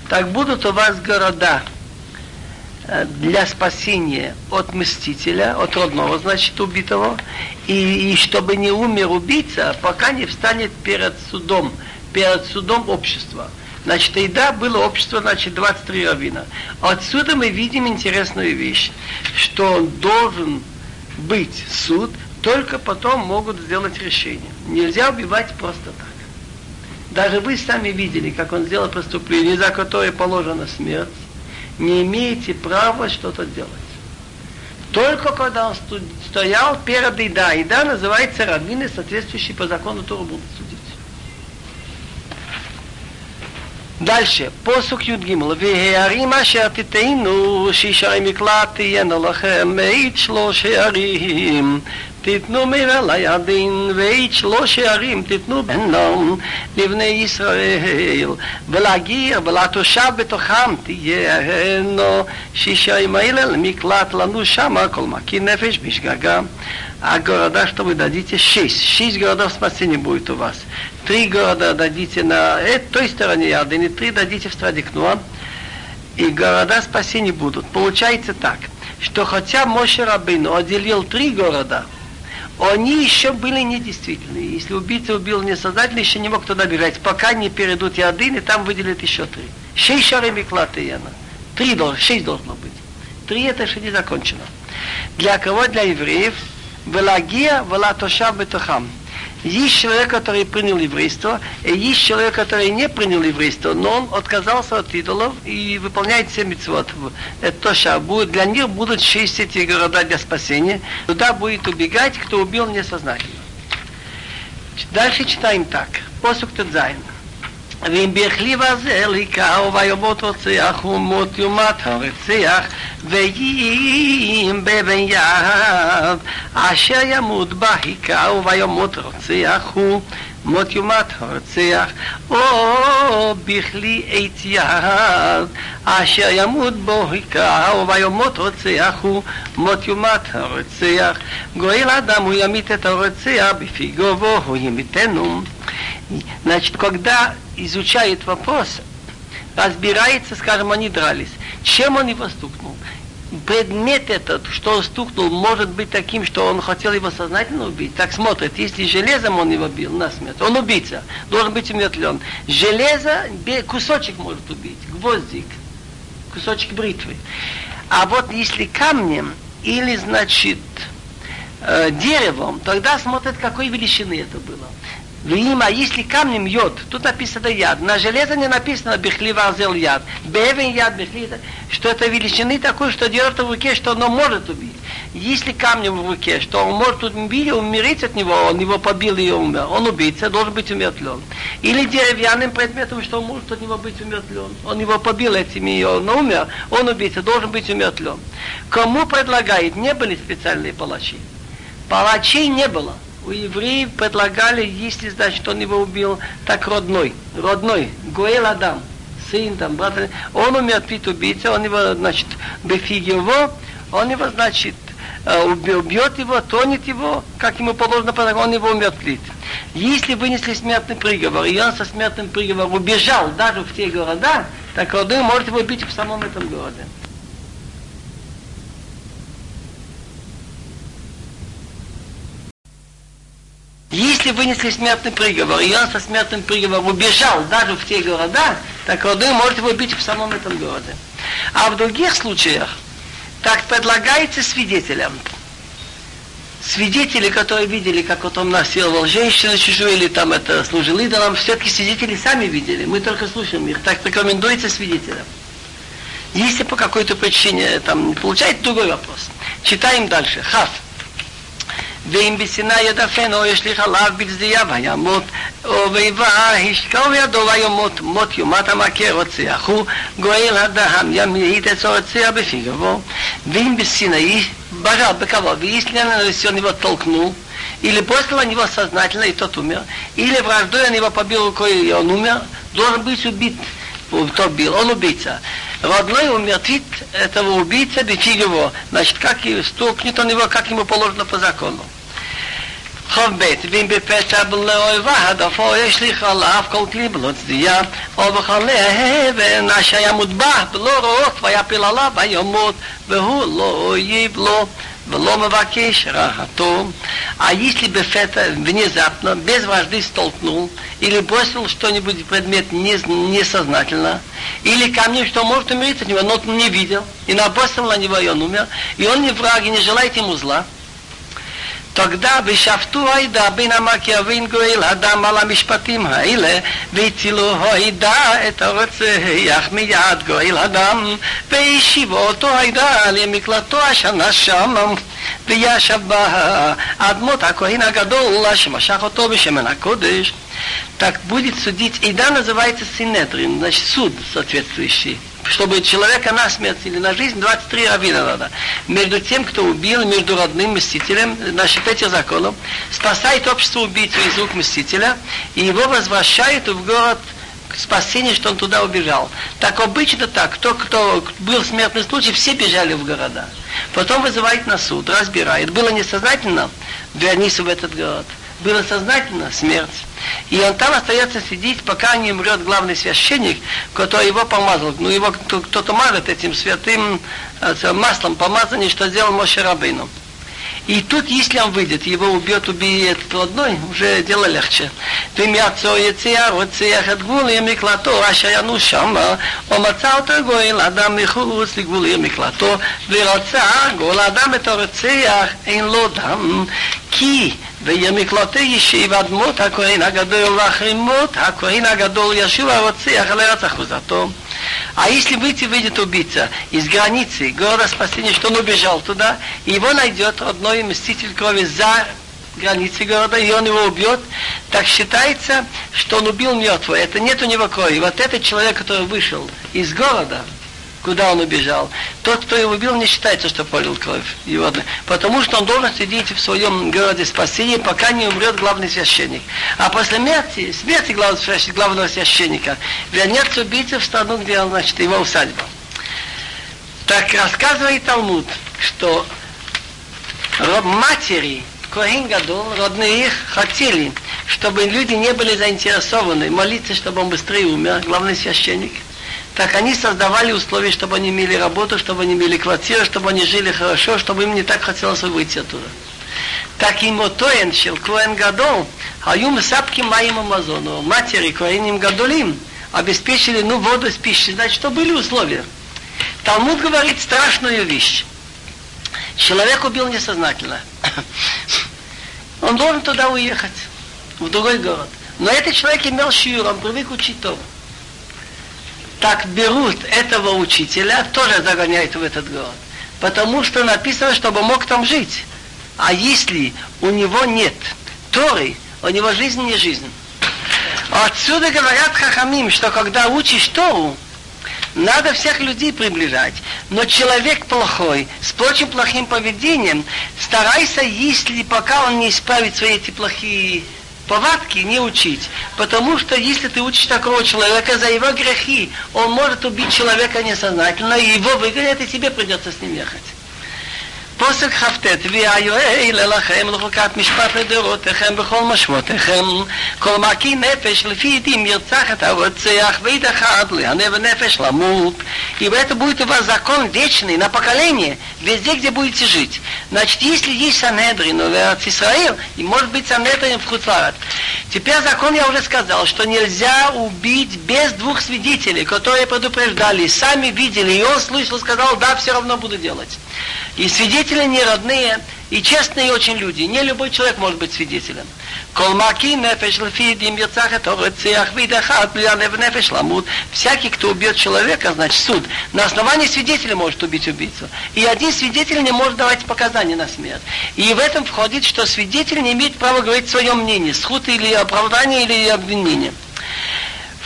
S1: Так будут у вас города, для спасения от мстителя, от родного, значит, убитого, и, и чтобы не умер убийца, пока не встанет перед судом, перед судом общества. Значит, тогда было общество, значит, 23 равина. Отсюда мы видим интересную вещь, что должен быть суд, только потом могут сделать решение. Нельзя убивать просто так. Даже вы сами видели, как он сделал преступление, за которое положена смерть не имеете права что-то делать. Только когда он стоял перед Ида. Ида называется раввины, соответствующие по закону Тору будут судить. דלשה, פוסוק י"ג, והערים אשר תתנו שישי מקלט תהיינה לכם מאת שלוש הערים תיתנו מרע לידין ואת שלוש הערים תיתנו בנם לבני ישראל ולגיר ולתושב בתוכם תהיינו שישיים האלה למקלט לנו שמה כל מכיר נפש בשגגה а города, что вы дадите? Шесть. Шесть городов спасения будет у вас. Три города дадите на той стороне Ярдыни, три дадите в стране Кнуа, и города спасения будут. Получается так, что хотя Моше Рабейну отделил три города, они еще были недействительные. Если убийца убил несознательно, еще не мог туда бежать, пока не перейдут Ярдын, и там выделят еще три. Шесть шары Миклата Яна. Три должно, шесть должно быть. Три это еще не закончено. Для кого? Для евреев – Велагия, велатоша бетахам. Есть человек, который принял еврейство, и есть человек, который не принял еврейство, но он отказался от идолов и выполняет все митцвот. Это тоша. Будет, для них будут шесть этих города для спасения. Туда будет убегать, кто убил несознательно. Дальше читаем так. Посук Тедзайн. ואם בהחליב הזה ליקהו ויאמות רוצח ומות יומת הרצח ויהים בבן יד אשר ימות בה היכהו ויאמות רוצח הוא מות יומת הרצח או בכלי עץ יד אשר ימות בו היכהו ויאמות רוצח הוא יומת הרצח גואל אדם הוא ימית את הרוצח בפי גובו הוא ימיתנו Значит, когда изучает вопрос, разбирается, скажем, они дрались. Чем он его стукнул? Предмет этот, что он стукнул, может быть таким, что он хотел его сознательно убить. Так смотрит, если железом он его бил на смерть, он убийца, должен быть умертвлен. Железо, кусочек может убить, гвоздик, кусочек бритвы. А вот если камнем или, значит, э, деревом, тогда смотрит, какой величины это было. Вима, если камнем йод, тут написано яд, на железо не написано бихлива зел яд, бевен яд, бихли, что это величины такой, что держит в руке, что оно может убить. если камнем в руке, что он может тут умереть от него, он его побил и умер, он убийца, должен быть умертвлен. Или деревянным предметом, что он может от него быть умертвлен. Он его побил этими, и он умер, он убийца, должен быть умертвлен. Кому предлагает? Не были специальные палачи. Палачей не было. У евреев предлагали, если, значит, он его убил, так родной, родной, Гуэл Адам, сын, там, брат, он умертвит убийца, он его, значит, бефиг его, он его, значит, э, убьет его, тонет его, как ему положено, он его умертвит. Если вынесли смертный приговор, и он со смертным приговором убежал даже в те города, так родной может его убить в самом этом городе. Если вынесли смертный приговор, и он со смертным приговором убежал даже в те города, так родной может его убить в самом этом городе. А в других случаях так предлагается свидетелям. Свидетели, которые видели, как вот он насиловал женщину чужую, или там это служил идолам, все-таки свидетели сами видели, мы только слушаем их. Так рекомендуется свидетелям. Если по какой-то причине там получает другой вопрос. Читаем дальше. Хав. ואם בשנאה ידפן או ישליך עליו בצדיה וימות, או באיבה השקעו בידו וימות, מות יומת המכה רוצח הוא גואל הדם, ימית את רוצח בפי גבו, ואם בשנאה божал бы кого, если он его толкнул, или бросил на него сознательно, и тот умер, или враждой он его побил рукой, и он умер, должен быть убит, тот бил, он убийца. Родной умертвит этого убийца бифигово, значит, как и стукнет он его, как ему положено по закону. חוב ב' ואם בפצע בלאויבה הדפו יש לי חלב כל כלי בלא צדיעה או בחלה האבן אשר היה מוטבע בלא רואות ויפיל עליו וימות והוא לא אויב было мавакеш а если бы фета внезапно, без вражды столкнул, или бросил что-нибудь предмет несознательно, или камнем, что может умереть от него, но он не видел, и набросил на него, и он умер, и он не враг, и не желает ему зла, тогда ושפטו העדה בין המקיאבין גואל הדם על המשפטים האלה והצילו העדה את הרוצח מיד גואל הדם והשיבו אותו העדה למקלטו השנה שם וישב בה אדמות הכהן הגדול שמשך אותו בשמן הקודש так будет судить, и да, называется синедрин, значит, суд соответствующий чтобы человека на смерть или на жизнь 23 равина надо. Между тем, кто убил, между родным мстителем, значит, этих законов, спасает общество убийцу из рук мстителя, и его возвращает в город спасение, что он туда убежал. Так обычно так, кто, кто был смертный случай, все бежали в города. Потом вызывает на суд, разбирает. Было несознательно, вернись в этот город. Было сознательно, смерть. И он там остается сидеть, пока не умрет главный священник, который его помазал. Ну, его кто-то мажет этим святым э, маслом помазание, что сделал Моше Рабейну. И тут, если он выйдет, его убьет, убьет родной, уже дело легче. ומארצו יציאה רוצח את גבול עיר מקלטו אשר ינו שמה ומצא אותו גואל אדם מחוץ לגבול עיר מקלטו ורצה גואל אדם את הרוצח אין לו דם כי ועיר מקלטו ישיב עד מות הכהן הגדול ואחרי מות הכהן הגדול ישוב הרוצח לארץ אחוזתו А если выйти, выйдет убийца из границы города спасения, что он убежал туда, и его найдет родной мститель крови за границей города, и он его убьет, так считается, что он убил мертвого. Это нет у него крови. Вот этот человек, который вышел из города, куда он убежал, тот, кто его убил, не считается, что полил кровь. Его, потому что он должен сидеть в своем городе спасения, пока не умрет главный священник. А после смерти, смерти главного священника, вернется убийца в страну, где он, значит, его усадьба. Так рассказывает Талмуд, что матери Коин родные их, хотели, чтобы люди не были заинтересованы молиться, чтобы он быстрее умер, главный священник. Так они создавали условия, чтобы они имели работу, чтобы они имели квартиру, чтобы они жили хорошо, чтобы им не так хотелось выйти оттуда. Так и мотоен шел Коэн Гадол, а юм сапки моим Амазону, матери Коэним Гадолим, обеспечили, ну, воду с пищей, значит, что были условия. Талмуд говорит страшную вещь. Человек убил несознательно. Он должен туда уехать, в другой город. Но этот человек имел шиур, он привык учить Тору. Так берут этого учителя, тоже загоняют в этот город. потому что написано, чтобы мог там жить. А если у него нет Торы, у него жизнь не жизнь. Отсюда говорят хахамим, что когда учишь Тору, надо всех людей приближать. Но человек плохой, с очень плохим поведением, старайся, если пока он не исправит свои эти плохие повадки, не учить. Потому что если ты учишь такого человека за его грехи, он может убить человека несознательно, и его выгонят, и тебе придется с ним ехать. פוסק כ"ט, ויועל אליכם לחוקת משפט לדורותיכם בכל משמעותיכם, כל מקיא נפש לפי דין ירצח את הרוצח, ועיד אחד להנה ונפש למות, и это будет у вас закон вечный на поколение, везде, где будете жить. Значит, если есть Санедрин в Израиль, и может быть Санедрин в Хуцларат. Теперь закон я уже сказал, что нельзя убить без двух свидетелей, которые предупреждали, сами видели, и он слышал, сказал, да, все равно буду делать. И свидетели не родные, и честные очень люди. Не любой человек может быть свидетелем. Колмаки нефеш лфидим яцах орецех видахат нефеш ламут. Всякий, кто убьет человека, значит суд. На основании свидетеля может убить убийцу. И один свидетель не может давать показания на смерть. И в этом входит, что свидетель не имеет права говорить свое мнение, сход или оправдание, или обвинение.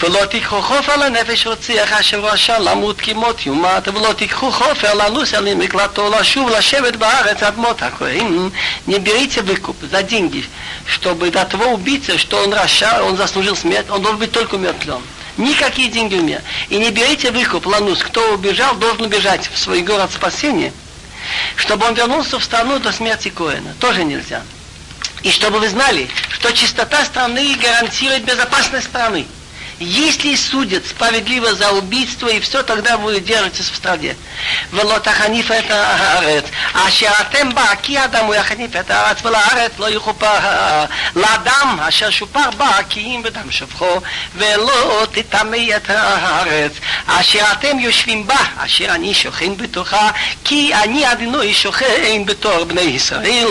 S1: ולא תיקחו חופר לנפש רוצח אשר רשע למות כמות יומת, ולא תיקחו חופר לנוס על מקלטו לשוב לשבת בארץ עד מות הכהן. Не берите выкуп за деньги, чтобы до того убийцы, что он раша, он заслужил смерть, он должен быть только мертвым. Никакие деньги у меня. И не берите выкуп, ланус. Кто убежал, должен убежать в свой город спасения, чтобы он вернулся в страну до смерти Коэна. Тоже нельзя. И чтобы вы знали, что чистота страны гарантирует безопасность страны. Если судят справедливо за убийство и все, тогда вы держитесь в стране. ולא תחניף את הארץ, אשר אתם בה, כי אדם הוא יחניף את הארץ, ולארץ לא יכופר לאדם אשר שופר בה, כי אם בדם שפכו, ולא תטמא את הארץ, אשר אתם יושבים בה, אשר אני שוכן בתוכה, כי אני одиной שוכן בתור בני ישראל,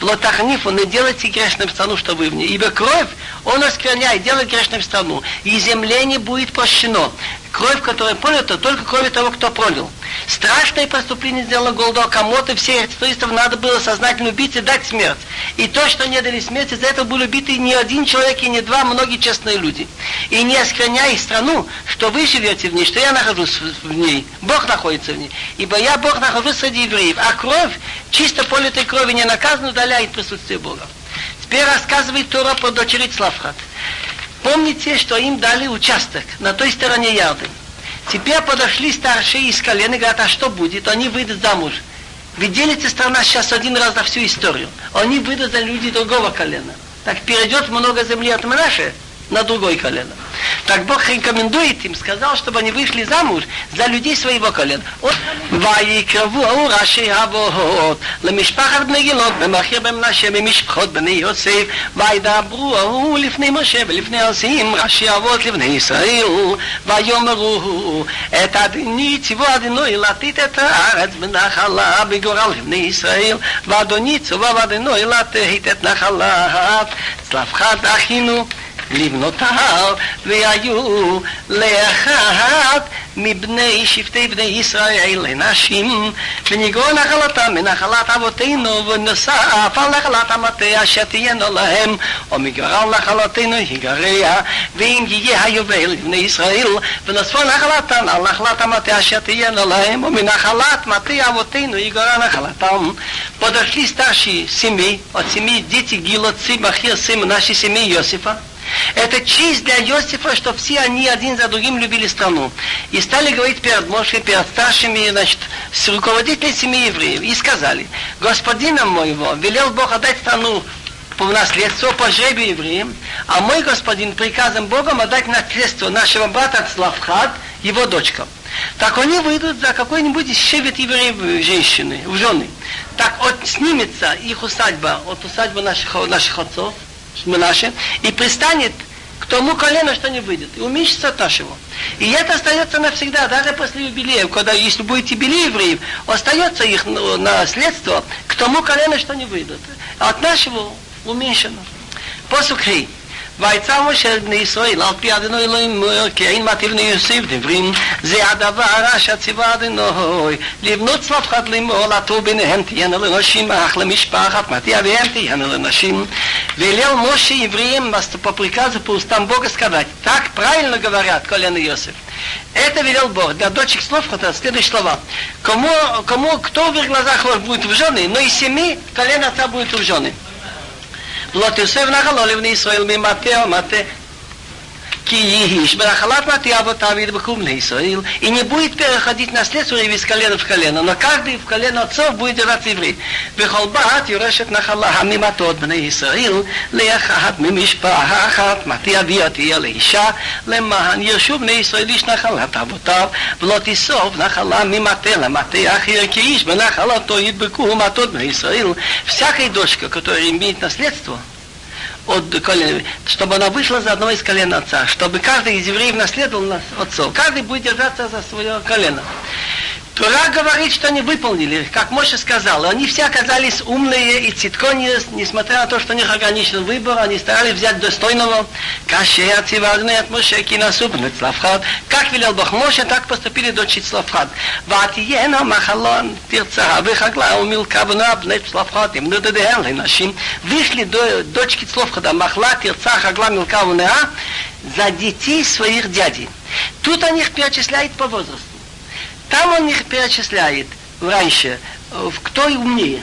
S1: ולא תחניפו, не делайте грешным страну, что вы в ней, ибо кровь, он оскверняет, делает грешным страну, и земле не будет прощено. Кровь, которая пролита, только крови того, кто пролил. Страшное преступление сделало Голдо, кому-то всех туристов надо было сознательно убить и дать смерть. И то, что не дали смерти, за это были убиты не один человек и не два, многие честные люди. И не оскверняй страну, что вы живете в ней, что я нахожусь в ней, Бог находится в ней. Ибо я, Бог, нахожусь среди евреев. А кровь, чисто политой крови не наказана, удаляет присутствие Бога. Теперь рассказывает Тора про дочери Цлавхат. Помните, что им дали участок на той стороне Ярды. Теперь подошли старшие из колена и говорят, а что будет? Они выйдут замуж. Ведь делится страна сейчас один раз за всю историю. Они выйдут за людей другого колена. Так перейдет много земли от Манаши на другое колено. Так Бог рекомендует им, сказал, чтобы они вышли замуж за людей своего колена. ויקרבו ראשי אבות למשפחת בני גילות במחיר במנשה במשפחות בני יוסף וידברו ההוא לפני משה ולפני עושים ראשי אבות לבני ישראל ויאמרו את אדוני ציוו אדוני לתת את הארץ בנחלה בגורל לבני ישראל ואדוני צווה אדוני לתת את נחלה צלפחת אחינו לבנות ההר, והיו לאחת מבני שבטי בני ישראל לנשים, ונגרור נחלתם מנחלת אבותינו, ונוסף על נחלת המטה אשר תהיינו להם, ומגרל נחלתנו יגרע, ואם יהיה היובל לבני ישראל, ונוספו נחלתם על נחלת המטה אשר תהיינו להם, ומנחלת מטה אבותינו יגרע נחלתם. Подошли старшие семей, от семьи дети Гила, Цимахир, сын нашей семьи Иосифа, это честь для Иосифа, что все они один за другим любили страну. И стали говорить перед Моше, перед старшими, значит, с руководителями семьи евреев. И сказали, господином моего велел Бог отдать страну по наследству по жребию евреям, а мой господин приказом Богом отдать наследство нашего брата Славхат, его дочкам. Так они выйдут за какой-нибудь шевет евреев женщины, в жены. Так от, снимется их усадьба от усадьбы наших, наших отцов, Менаше, и пристанет к тому колену, что не выйдет, и уменьшится от нашего. И это остается навсегда, даже после юбилеев, когда, если будет юбилей евреев, остается их наследство к тому колену, что не выйдут. А от нашего уменьшено. Посук Хей. ויצא משה בני ישראל על פי אדוני אלוהים כי אין מתיב בני יוסף דברים זה הדבר אשר ציווה אדוני לבנות צלפחת לאמור לטור ביניהם תהיינה לנשים אך למשפחת מתיה והם תהיינה לנשים велел Моше евреям по приказу по устам Бога сказать так правильно говорят колено Иосиф это велел Бог для дочек слов это следующие слова кому, кому кто в их глазах будет в жены но из семи колено отца будет в жены לא תוסף נחלו לבני ישראל ממטה ומטה כי Иш, Барахалат Мати Авота Видбаку на Исраил, и не будет переходить наследство из колена в колено, но каждый в колено отцов будет держаться еврей. בכל בת יורשת נחלה הממטות בני ישראל לאחת ממשפחה אחת, מתי אביה תהיה לאישה, למען ירשו בני ישראל איש נחלת אבותיו, ולא תיסוף נחלה ממטה למטה אחר, כי איש בנחלתו ידבקו מטות бни Исраил. Всякая дочка, которая имеет наследство, от колена, чтобы она вышла за одного из колен отца, чтобы каждый из евреев наследовал нас отцов. Каждый будет держаться за свое колено. Тура говорит, что они выполнили, как Моше сказал. Они все оказались умные и цитконие, несмотря на то, что у них ограничен выбор, они старались взять достойного. От Моше кинасуб Цлавхат. Как велел Бог Моше, так поступили дочь Цлавхат. Ватиена махалон тирца выхагла умилка бна бнет Цлавхат. Им нудадеэн линашим. Вышли до дочки Цлавхата махла тирца хагла милка за детей своих дядей. Тут они их перечисляют по возрасту. Там он их перечисляет раньше, в кто и умнее.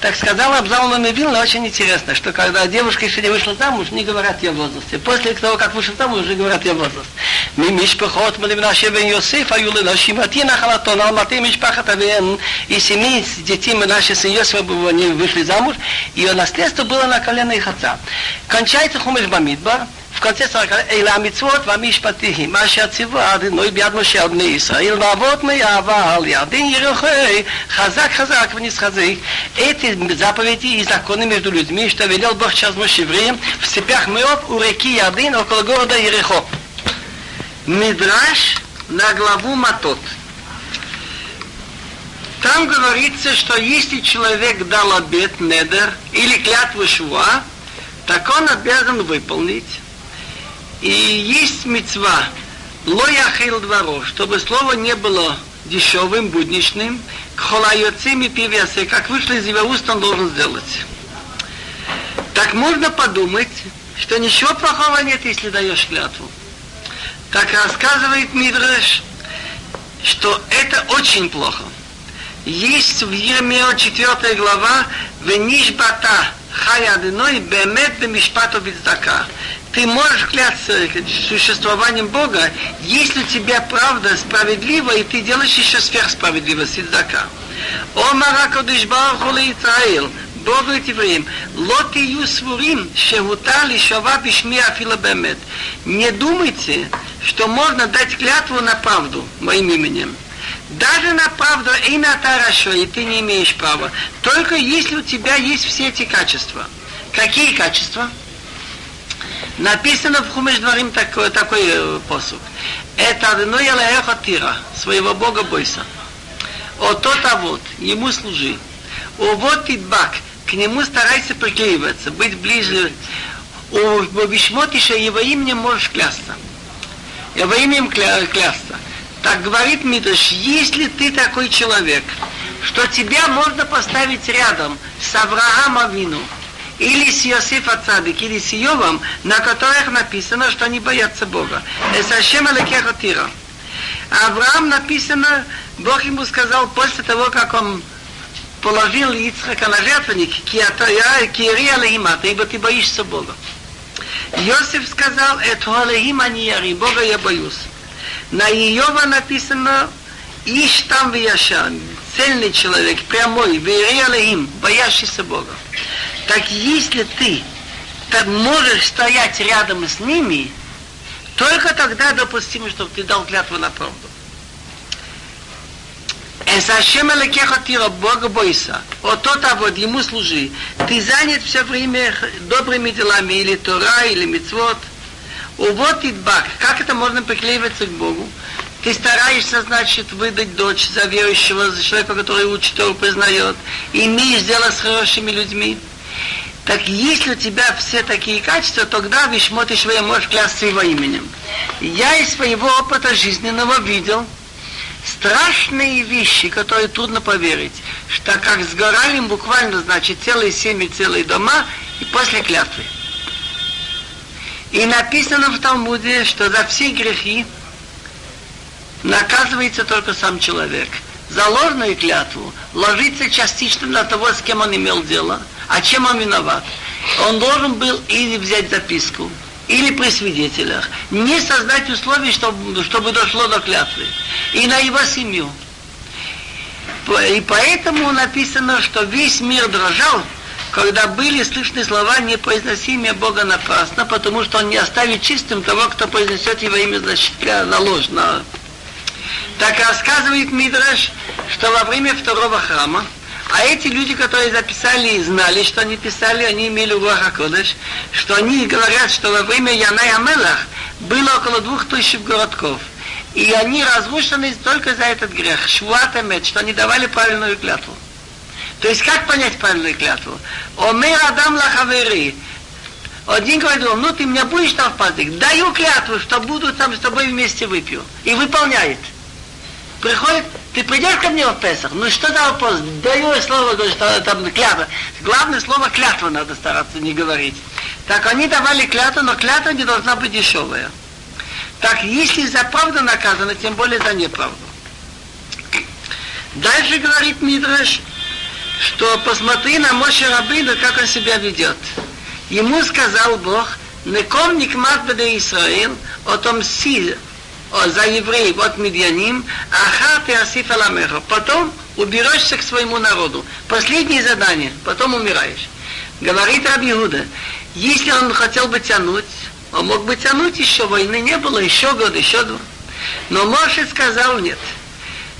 S1: Так сказал Абзал Мамивилна, очень интересно, что когда девушка еще не вышла замуж, не говорят ее возрасте. После того, как вышла замуж, уже говорят ее возраст. Мы мишпахот мы наше бен Йосиф, а юлы наши мати нахалатон, алматы мишпахат авен. И семи детей мы наши с Йосифа они вышли замуж, и ее наследство было на колено их отца. Кончается хумеш бамидбар, в конце 40 אלה המצוות והמשפטים, מה שהציווה אדינוי ביד משה על בני ישראל, ואבות מאהבה על ירדן ירחי, חזק חזק ונתחזק. Эти заповеди и законы между людьми, что велел Бог сейчас Моше евреям в степях Меоп у реки Ярдын около города Ерехо. Мидраш на главу Матот. Там говорится, что если человек дал обет, недер, или клятву шва, так он обязан выполнить и есть мецва, лояхил дворов, чтобы слово не было дешевым, будничным, холайоцими пивясе, как вышло из его уст, он должен сделать. Так можно подумать, что ничего плохого нет, если даешь клятву. Так рассказывает Мидреш, что это очень плохо. Есть в Еремео 4 глава «Вениш бата хая адыной бемет бемишпату бицдака» ты можешь клясться существованием Бога, если у тебя правда справедлива, и ты делаешь еще сверхсправедливо, сиддака. О Маракодыш Барахула Исраил, Бог говорит евреям, лот ию свурим, шегута лишава бишми афила. Не думайте, что можно дать клятву на правду моим именем. Даже на правду и на тарашо, и ты не имеешь права. Только если у тебя есть все эти качества. Какие качества? Написано в Хумеш Дворим такой, такой э, посук. Это одно Ялаэха Тира, своего Бога бойся. О тот а вот, ему служи. О вот Идбак, к нему старайся приклеиваться, быть ближе. О Бишмотиша его именем можешь клясться. Его именем кля, клясться. Так говорит Мидраш, если ты такой человек, что тебя можно поставить рядом с Авраамом Авину, или с Иосифа Цадик, или с Иовом, на которых написано, что они боятся Бога. Это Шема Тира. Авраам написано, Бог ему сказал после того, как он положил Ицхака на жертвенник, кири алейма, ибо ты боишься Бога. Иосиф сказал, это алейим они яри, Бога я боюсь. На Иова написано, Иш там вияшан, цельный человек, прямой, вери алейим, боящийся Бога. Так если ты можешь стоять рядом с ними, только тогда допустимо, чтобы ты дал клятву на правду. Эсашем Элекеха Тира, Бога бойся, от тот а вот ему служи. Ты занят все время добрыми делами, или Тора, или Мицвод. Вот и бак. Как это можно приклеиваться к Богу? Ты стараешься, значит, выдать дочь за верующего, за человека, который учит Тору, признает. Имеешь дело с хорошими людьми. Так если у тебя все такие качества, тогда Вишмот Ишвея можешь клясться его именем. Я из своего опыта жизненного видел страшные вещи, которые трудно поверить, что как сгорали буквально, значит, целые семьи, целые дома, и после клятвы. И написано в Талмуде, что за все грехи наказывается только сам человек. За ложную клятву ложится частично на того, с кем он имел дело, а чем он виноват. Он должен был или взять записку, или при свидетелях, не создать условий, чтобы, чтобы дошло до клятвы, и на его семью. И поэтому написано, что весь мир дрожал, когда были слышны слова непроизносимые Бога напрасно, потому что Он не оставит чистым того, кто произнесет его имя на ложь. Так рассказывает Мидраш, что во время второго храма, а эти люди, которые записали и знали, что они писали, они имели Руаха Кодыш, что они говорят, что во время Яная Амелах было около двух тысяч городков. И они разрушены только за этот грех. Швуатамет, что они давали правильную клятву. То есть как понять правильную клятву? Омер Адам Лахавери. Один говорит, ну ты меня будешь там в паздык? Даю клятву, что буду там с тобой вместе выпью. И выполняет. Приходит, ты придешь ко мне в Песах? Ну что за вопрос? Даю слово, что там клятва. Главное слово клятва надо стараться не говорить. Так они давали клятву, но клятва не должна быть дешевая. Так если за правду наказано, тем более за неправду. Дальше говорит Мидраш, что посмотри на Моше Рабина, как он себя ведет. Ему сказал Бог, Неком никмат беде Исраил, отомси за евреев от медианим, ахар ты асиф аламеха. Потом уберешься к своему народу. Последнее задание, потом умираешь. Говорит Раби Иуда, если он хотел бы тянуть, он мог бы тянуть еще, войны не было, еще год, еще два. Но Моше сказал нет.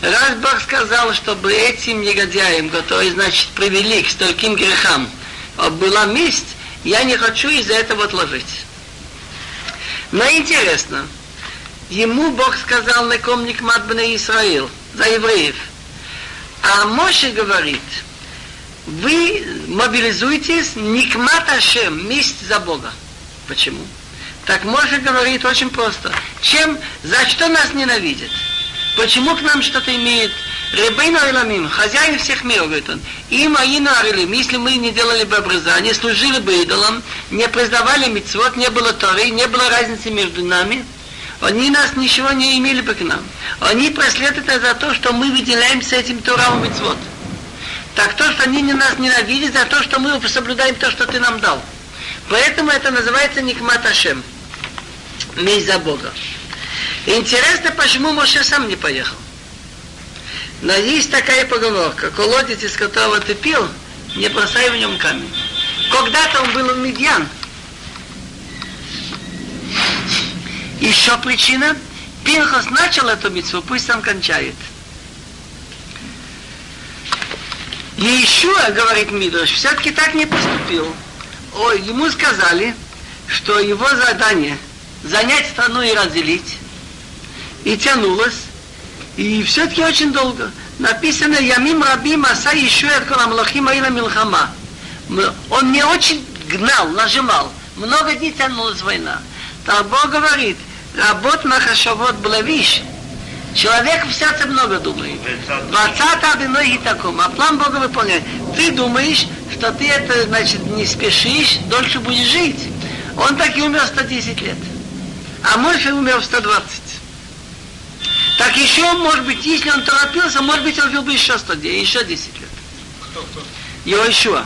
S1: Раз Бог сказал, чтобы этим негодяям, которые, значит, привели к стольким грехам, была месть, я не хочу из-за этого отложить. Но интересно, ему Бог сказал, на ком никмат бне Исраил, за евреев. А Моше говорит, вы мобилизуйтесь, никмат Ашем, месть за Бога. Почему? Так Моше говорит очень просто. Чем, за что нас ненавидят? Почему к нам что-то имеет? Ребейну Иламим, хозяин всех миров, говорит он, им Аину Арилим, если мы не делали бы обрезание, служили бы идолам, не признавали мицвод, не было Торы, не было разницы между нами, они нас ничего не имели бы к нам. Они преследуют за то, что мы выделяемся этим Торам и. Так то, что они нас ненавидят за то, что мы соблюдаем то, что ты нам дал. Поэтому это называется Никмат Ашем. Месть за Бога. Интересно, почему Моше сам не поехал. Но есть такая поговорка, колодец, из которого ты пил, не бросай в нем камень. Когда-то он был в Медьян. Еще причина, Пинхас начал эту митцву, пусть сам кончает. И еще, говорит Мидрош, все-таки так не поступил. Ой, ему сказали, что его задание занять страну и разделить, и тянулось, и все-таки очень долго. Написано Ямим Рабим Аса Ишуэр Коламлахим Аила Милхама. Он не очень гнал, нажимал. Много дней тянулась война. Так Бог говорит, работ махашавот блавиш. Человек в сердце много думает. Двадцатый одиной и таком. А план Бога выполняет. Ты думаешь, что ты это, значит, не спешишь, дольше будешь жить. Он так и умер 110 лет. А Мойша умер в 120. Так еще, может быть, если он торопился, может быть, он жил бы еще 100 дней, еще 10 лет. Кто, кто? Йошуа.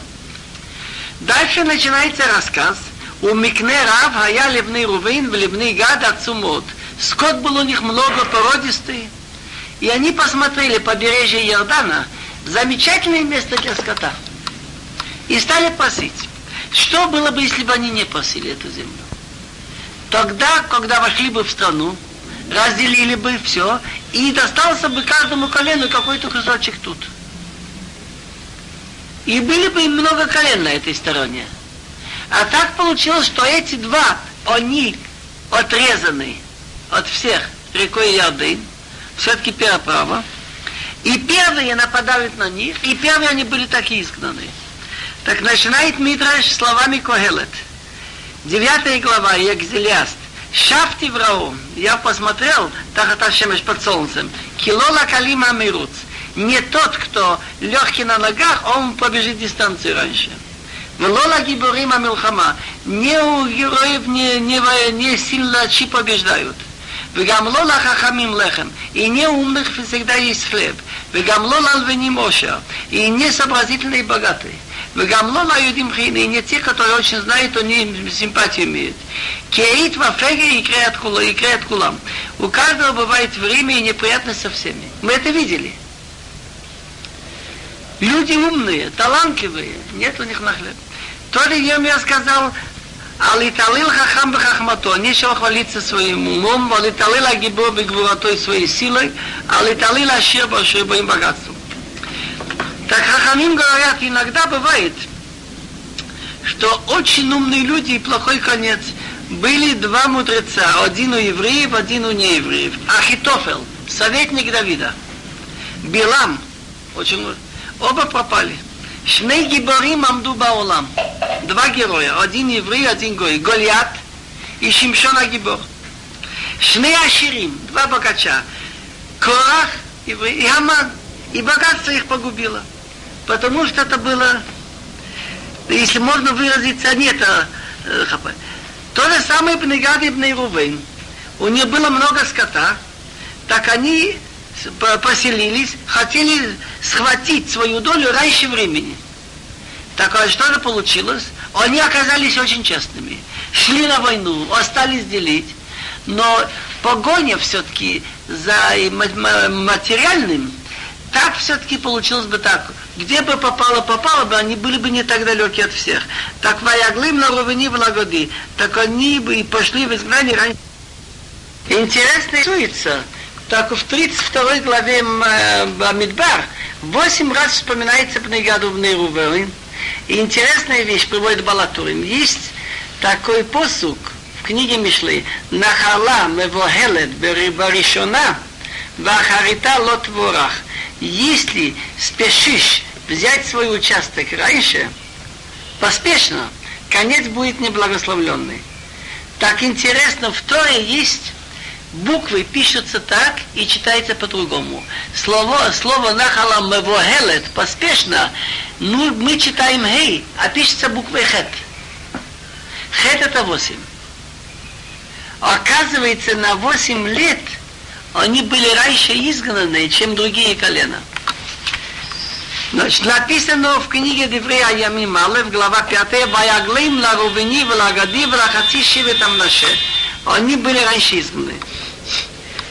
S1: Дальше начинается рассказ. Рав, Хая Левны Рувейн, в Левны Гад Ацумот. Скот был у них много породистый. И они посмотрели побережье Иордана, замечательное место для скота. И стали пасить. Что было бы, если бы они не пасили эту землю? Тогда, когда вошли бы в страну, разделили бы все, и достался бы каждому колену какой-то кусочек тут. И были бы много колен на этой стороне. А так получилось, что эти два, они отрезаны от всех рекой Ярдын, все-таки переправа, и первые нападают на них, и первые они были такие изгнаны. Так начинает Мидраш словами Когелет. Девятая глава, Екзелиаст. Шафти врау. Я посмотрел, тахата шемеш под солнцем. Килола калима мируц. Не тот, кто легкий на ногах, он побежит дистанцию раньше. Велола гиборима милхама. Не у героев не, не, не сильно чьи побеждают. וגם לא לחכמים לחם, הנה умных всегда есть хлеб, וגם לא ללבנים עושר, הנה сообразительные богатые. וגם לא ליהודים חיים, הנה те, которые очень знают, они симпатию имеют. Кейт во феге икре от кула, икре от кулам. У каждого бывает время и неприятность со всеми. Мы это видели. Люди умные, талантливые, нет у них на хлеб. То ли я сказал, Алиталил хахам бахахмато, нечего хвалиться своим умом, алиталил агибо бегвуратой своей силой, алиталил ашир большим богатством. Так хахамим говорят, иногда бывает, что очень умные люди и плохой конец. Были два мудреца, один у евреев, один у неевреев. Ахитофел, советник Давида. Билам, очень оба пропали. שני גיבורים עמדו בעולם, два героя, один еврей, один гой, Голиат и Шимшон הגיבור. שני עשירים, два богача, Корах и Аман, и богатство их погубило, потому что это было, если можно выразиться, нет, то же самое Бнегад и Бнейрувейн. У них было много скота, так они поселились, хотели схватить свою долю раньше времени. Так а что же получилось? Они оказались очень честными. Шли на войну, остались делить, но погоня все-таки за материальным, так все-таки получилось бы так. Где бы попало, попало бы, они были бы не так далеки от всех. Так ваяглым на ровени в так они бы и пошли в изгнание раньше. Интересно рисуется, так в 32 главе Бамидбар восемь раз вспоминается Пнегаду в Нейрувелин. И интересная вещь приводит Балатурим. Есть такой посук в книге Мишлы Нахала мевохелет баришона вахарита лотворах. Если спешишь взять свой участок раньше, поспешно, конец будет неблагословленный. Так интересно, в Торе есть буквы пишутся так и читается по-другому. Слово, слово нахала мевохелет, поспешно, ну, мы читаем гей, а пишется буквой хет. Хет это восемь. Оказывается, на восемь лет они были раньше изгнаны, чем другие колена. Значит, написано в книге Деврея Ямим Алев, глава 5, «Ваяглим ла Рувени, ла Гади, ла Хаци Шиве там наше». Они были раньше изгнаны.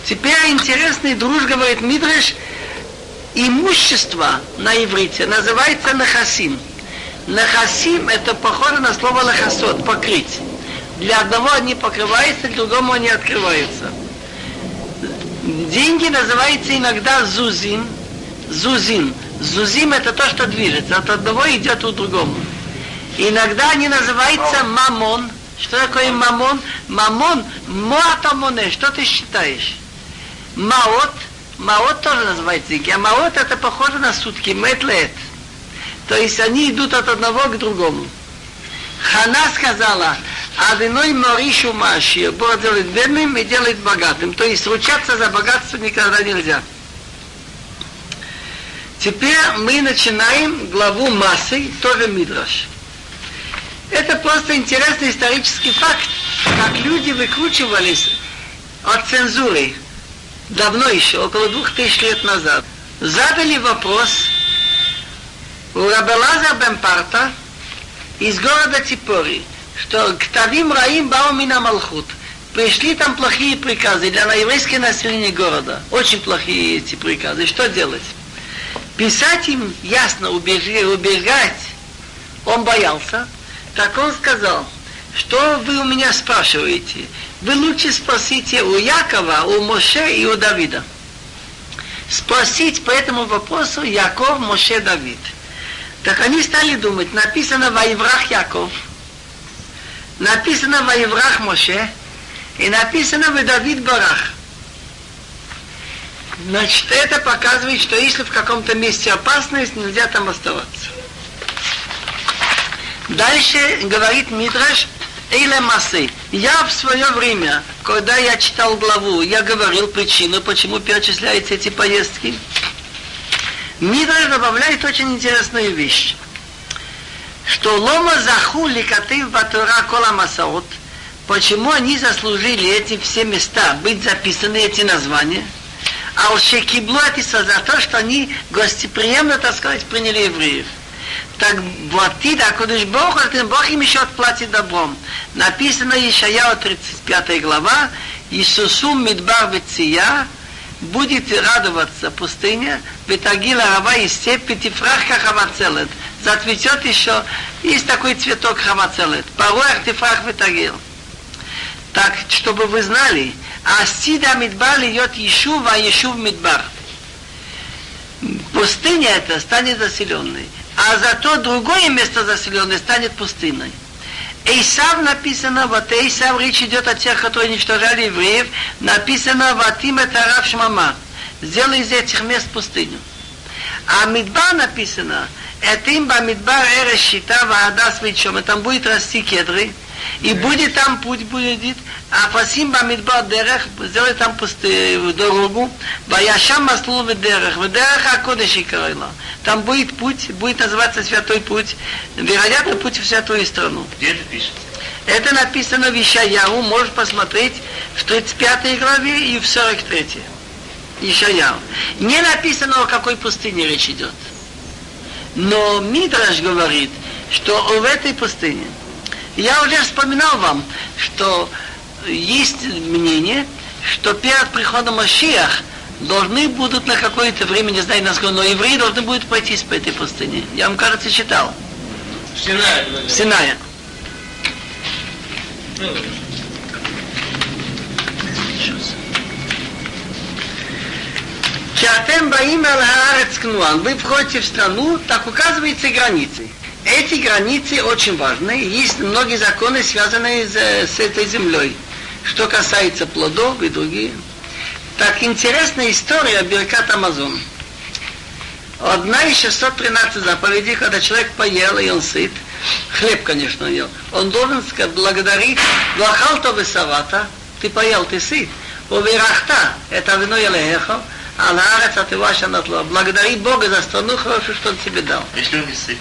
S1: Теперь интересный друж говорит Мидреш, имущество на иврите называется нахасим. Нахасим это похоже на слово лахасот, покрыть. Для одного они покрываются, для другому они открываются. Деньги называются иногда зузим. Зузим. Зузим это то, что движется. От одного идет у другому. Иногда они называются мамон. Что такое мамон? Мамон, моатамоне, что ты считаешь? Маот, маот тоже называется а маот это похоже на сутки, метлет. То есть они идут от одного к другому. Хана сказала, Адиной Маришу Маши, Бог делает бедным и делает богатым. То есть ручаться за богатство никогда нельзя. Теперь мы начинаем главу массы, тоже Мидраш. Это просто интересный исторический факт, как люди выкручивались от цензуры давно еще, около двух тысяч лет назад, задали вопрос у Рабелаза Бемпарта из города Типори, что к Тавим Раим Баумина Малхут. Пришли там плохие приказы для еврейского населения города. Очень плохие эти приказы. Что делать? Писать им ясно, убегать, он боялся. Так он сказал, что вы у меня спрашиваете? Вы лучше спросите у Якова, у Моше и у Давида. Спросить по этому вопросу Яков, Моше, Давид. Так они стали думать, написано Ваеврах Яков, написано Ваеврах Моше, и написано Давид Барах. Значит, это показывает, что если в каком-то месте опасность, нельзя там оставаться. Дальше говорит Мидраш, Эйле Масы. Я в свое время, когда я читал главу, я говорил причину, почему перечисляются эти поездки. Мидраш добавляет очень интересную вещь, что Лома Захули Катыв Батура Кола Масаот, почему они заслужили эти все места, быть записаны, эти названия, а уж Шекиблу за то, что они гостеприемно, так сказать, приняли евреев так платит, а Кудыш Бог, а Бог им еще отплатит добром. Написано Ишаяу 35 глава, Иисусум Мидбар Веция, будет радоваться пустыня, Ветагила Рава и степь Петифрахка Хавацелет. Зацветет еще, есть такой цветок Хавацелет. Порой Артифрах Ветагил. Так, чтобы вы знали, Асида Мидбар льет Ешув, а Ешув Мидбар. Пустыня эта станет заселенной а зато другое место заселенное станет пустынной. Эйсав написано, вот Эйсав, речь идет о тех, которые уничтожали евреев, написано Ватим это Рав Шмама. Сделай из этих мест пустыню. А Мидбар написано, Этим Бамидбар Эра Щита Ваадас Вичом, там будет расти кедры, и будет там путь будет, а Фасим Бамидбар Дерех, сделай там пустую дорогу, Ваяшам Маслу Ведерех, Ведерех Акодеш и Там будет путь, будет называться Святой Путь, вероятно, путь в Святую страну.
S3: Где это пишется?
S1: Это написано в Ишаяу, можешь посмотреть в 35 главе и в 43. Ишаяу. Не написано, о какой пустыне речь идет. Но Мидраш говорит, что в этой пустыне, я уже вспоминал вам, что есть мнение, что перед приходом Машиах должны будут на какое-то время, не знаю насколько, но евреи должны будут пройтись по этой пустыне. Я вам, кажется, читал.
S3: Синае. Ну,
S1: Чатем Баим Аль. Вы входите в страну, так указываются границы. Эти границы очень важны. Есть многие законы, связанные с, с этой землей. Что касается плодов и другие. Так интересная история Беркат Амазон. Одна из 613 заповедей, когда человек поел, и он сыт, хлеб, конечно, ел, он должен сказать, благодарить Вахалта Весавата, ты поел, ты сыт. Уверахта, это вино Елехо, а на арец от Иваша натло. Благодари Бога за страну хорошую, что Он тебе дал.
S3: Если он не сыт.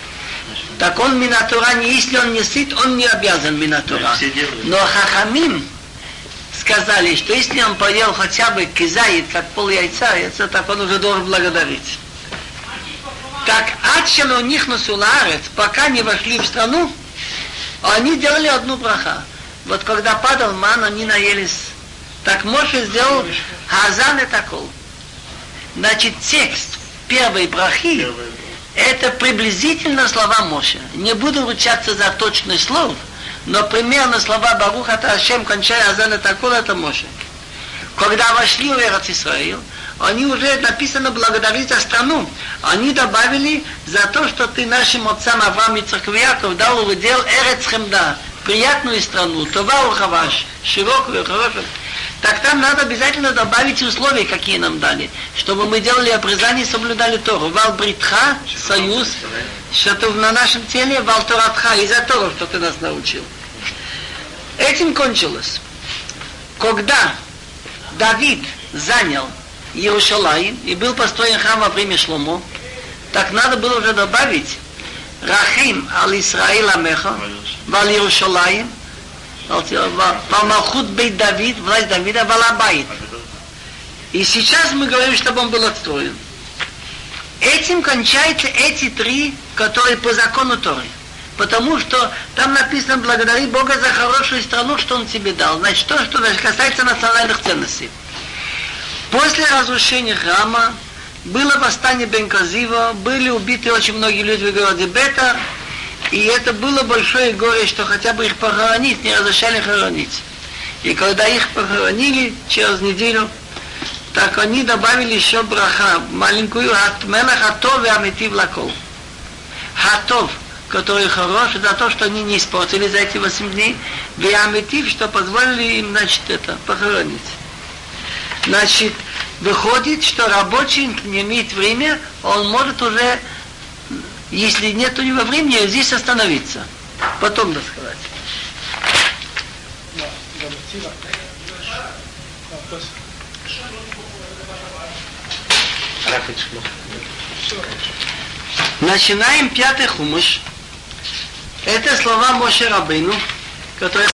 S1: Так он Минатура, не если он не сыт, он не обязан Минатура. Но Хахамим сказали, что если он поел хотя бы кизаит, как пол яйца, яйца, так он уже должен благодарить. Так Ачело у них насуларец, пока не вошли в страну, они делали одну браха. Вот когда падал ман, они наелись. Так Моше сделал Хазан и такол. Значит, текст первой брахи это приблизительно слова Моше. Не буду ручаться за точность слов, но примерно слова Баруха Ашем, кончая Азан и такол, это Моше. Когда вошли в Эрец Исраил, они уже написано благодарить за страну. Они добавили за то, что ты нашим отцам Авраам и Яков дал удел Эрец Хемда, приятную страну, Това Ухаваш, широкую, хорошую. Так там надо обязательно добавить условия, какие нам дали, чтобы мы делали обрезание и соблюдали Тору. Вал Бритха, союз, что на нашем теле, Вал Торатха, из-за того, что ты нас научил. Этим кончилось. Когда Давид занял Иерушалаим и был построен храм во время Шломо, так надо было уже добавить Рахим ал Исраил Амеха, Вал Иерушалаим, Малхут Бейт Давид, власть Давида, Валабайт. И сейчас мы говорим, чтобы он был отстроен. Этим кончаются эти три, которые по закону Торы. Потому что там написано, благодари Бога за хорошую страну, что Он тебе дал. Значит, то, что касается национальных ценностей. После разрушения храма было восстание Бенказива, были убиты очень многие люди в городе Бета, и это было большое горе, что хотя бы их похоронить, не разрешали хоронить. И когда их похоронили через неделю, так они добавили еще браха, маленькую Мелах Хатов и Амитив Лакол. Хатов, который хорош за то, что они не испортили за эти 8 дней, и Амитив, что позволили им, значит, это, похоронить. Значит, выходит, что рабочий не имеет время, он может уже если нет у него времени, здесь остановиться. Потом досказать. Начинаем пятый хумыш. Это слова Моше Рабыну, которые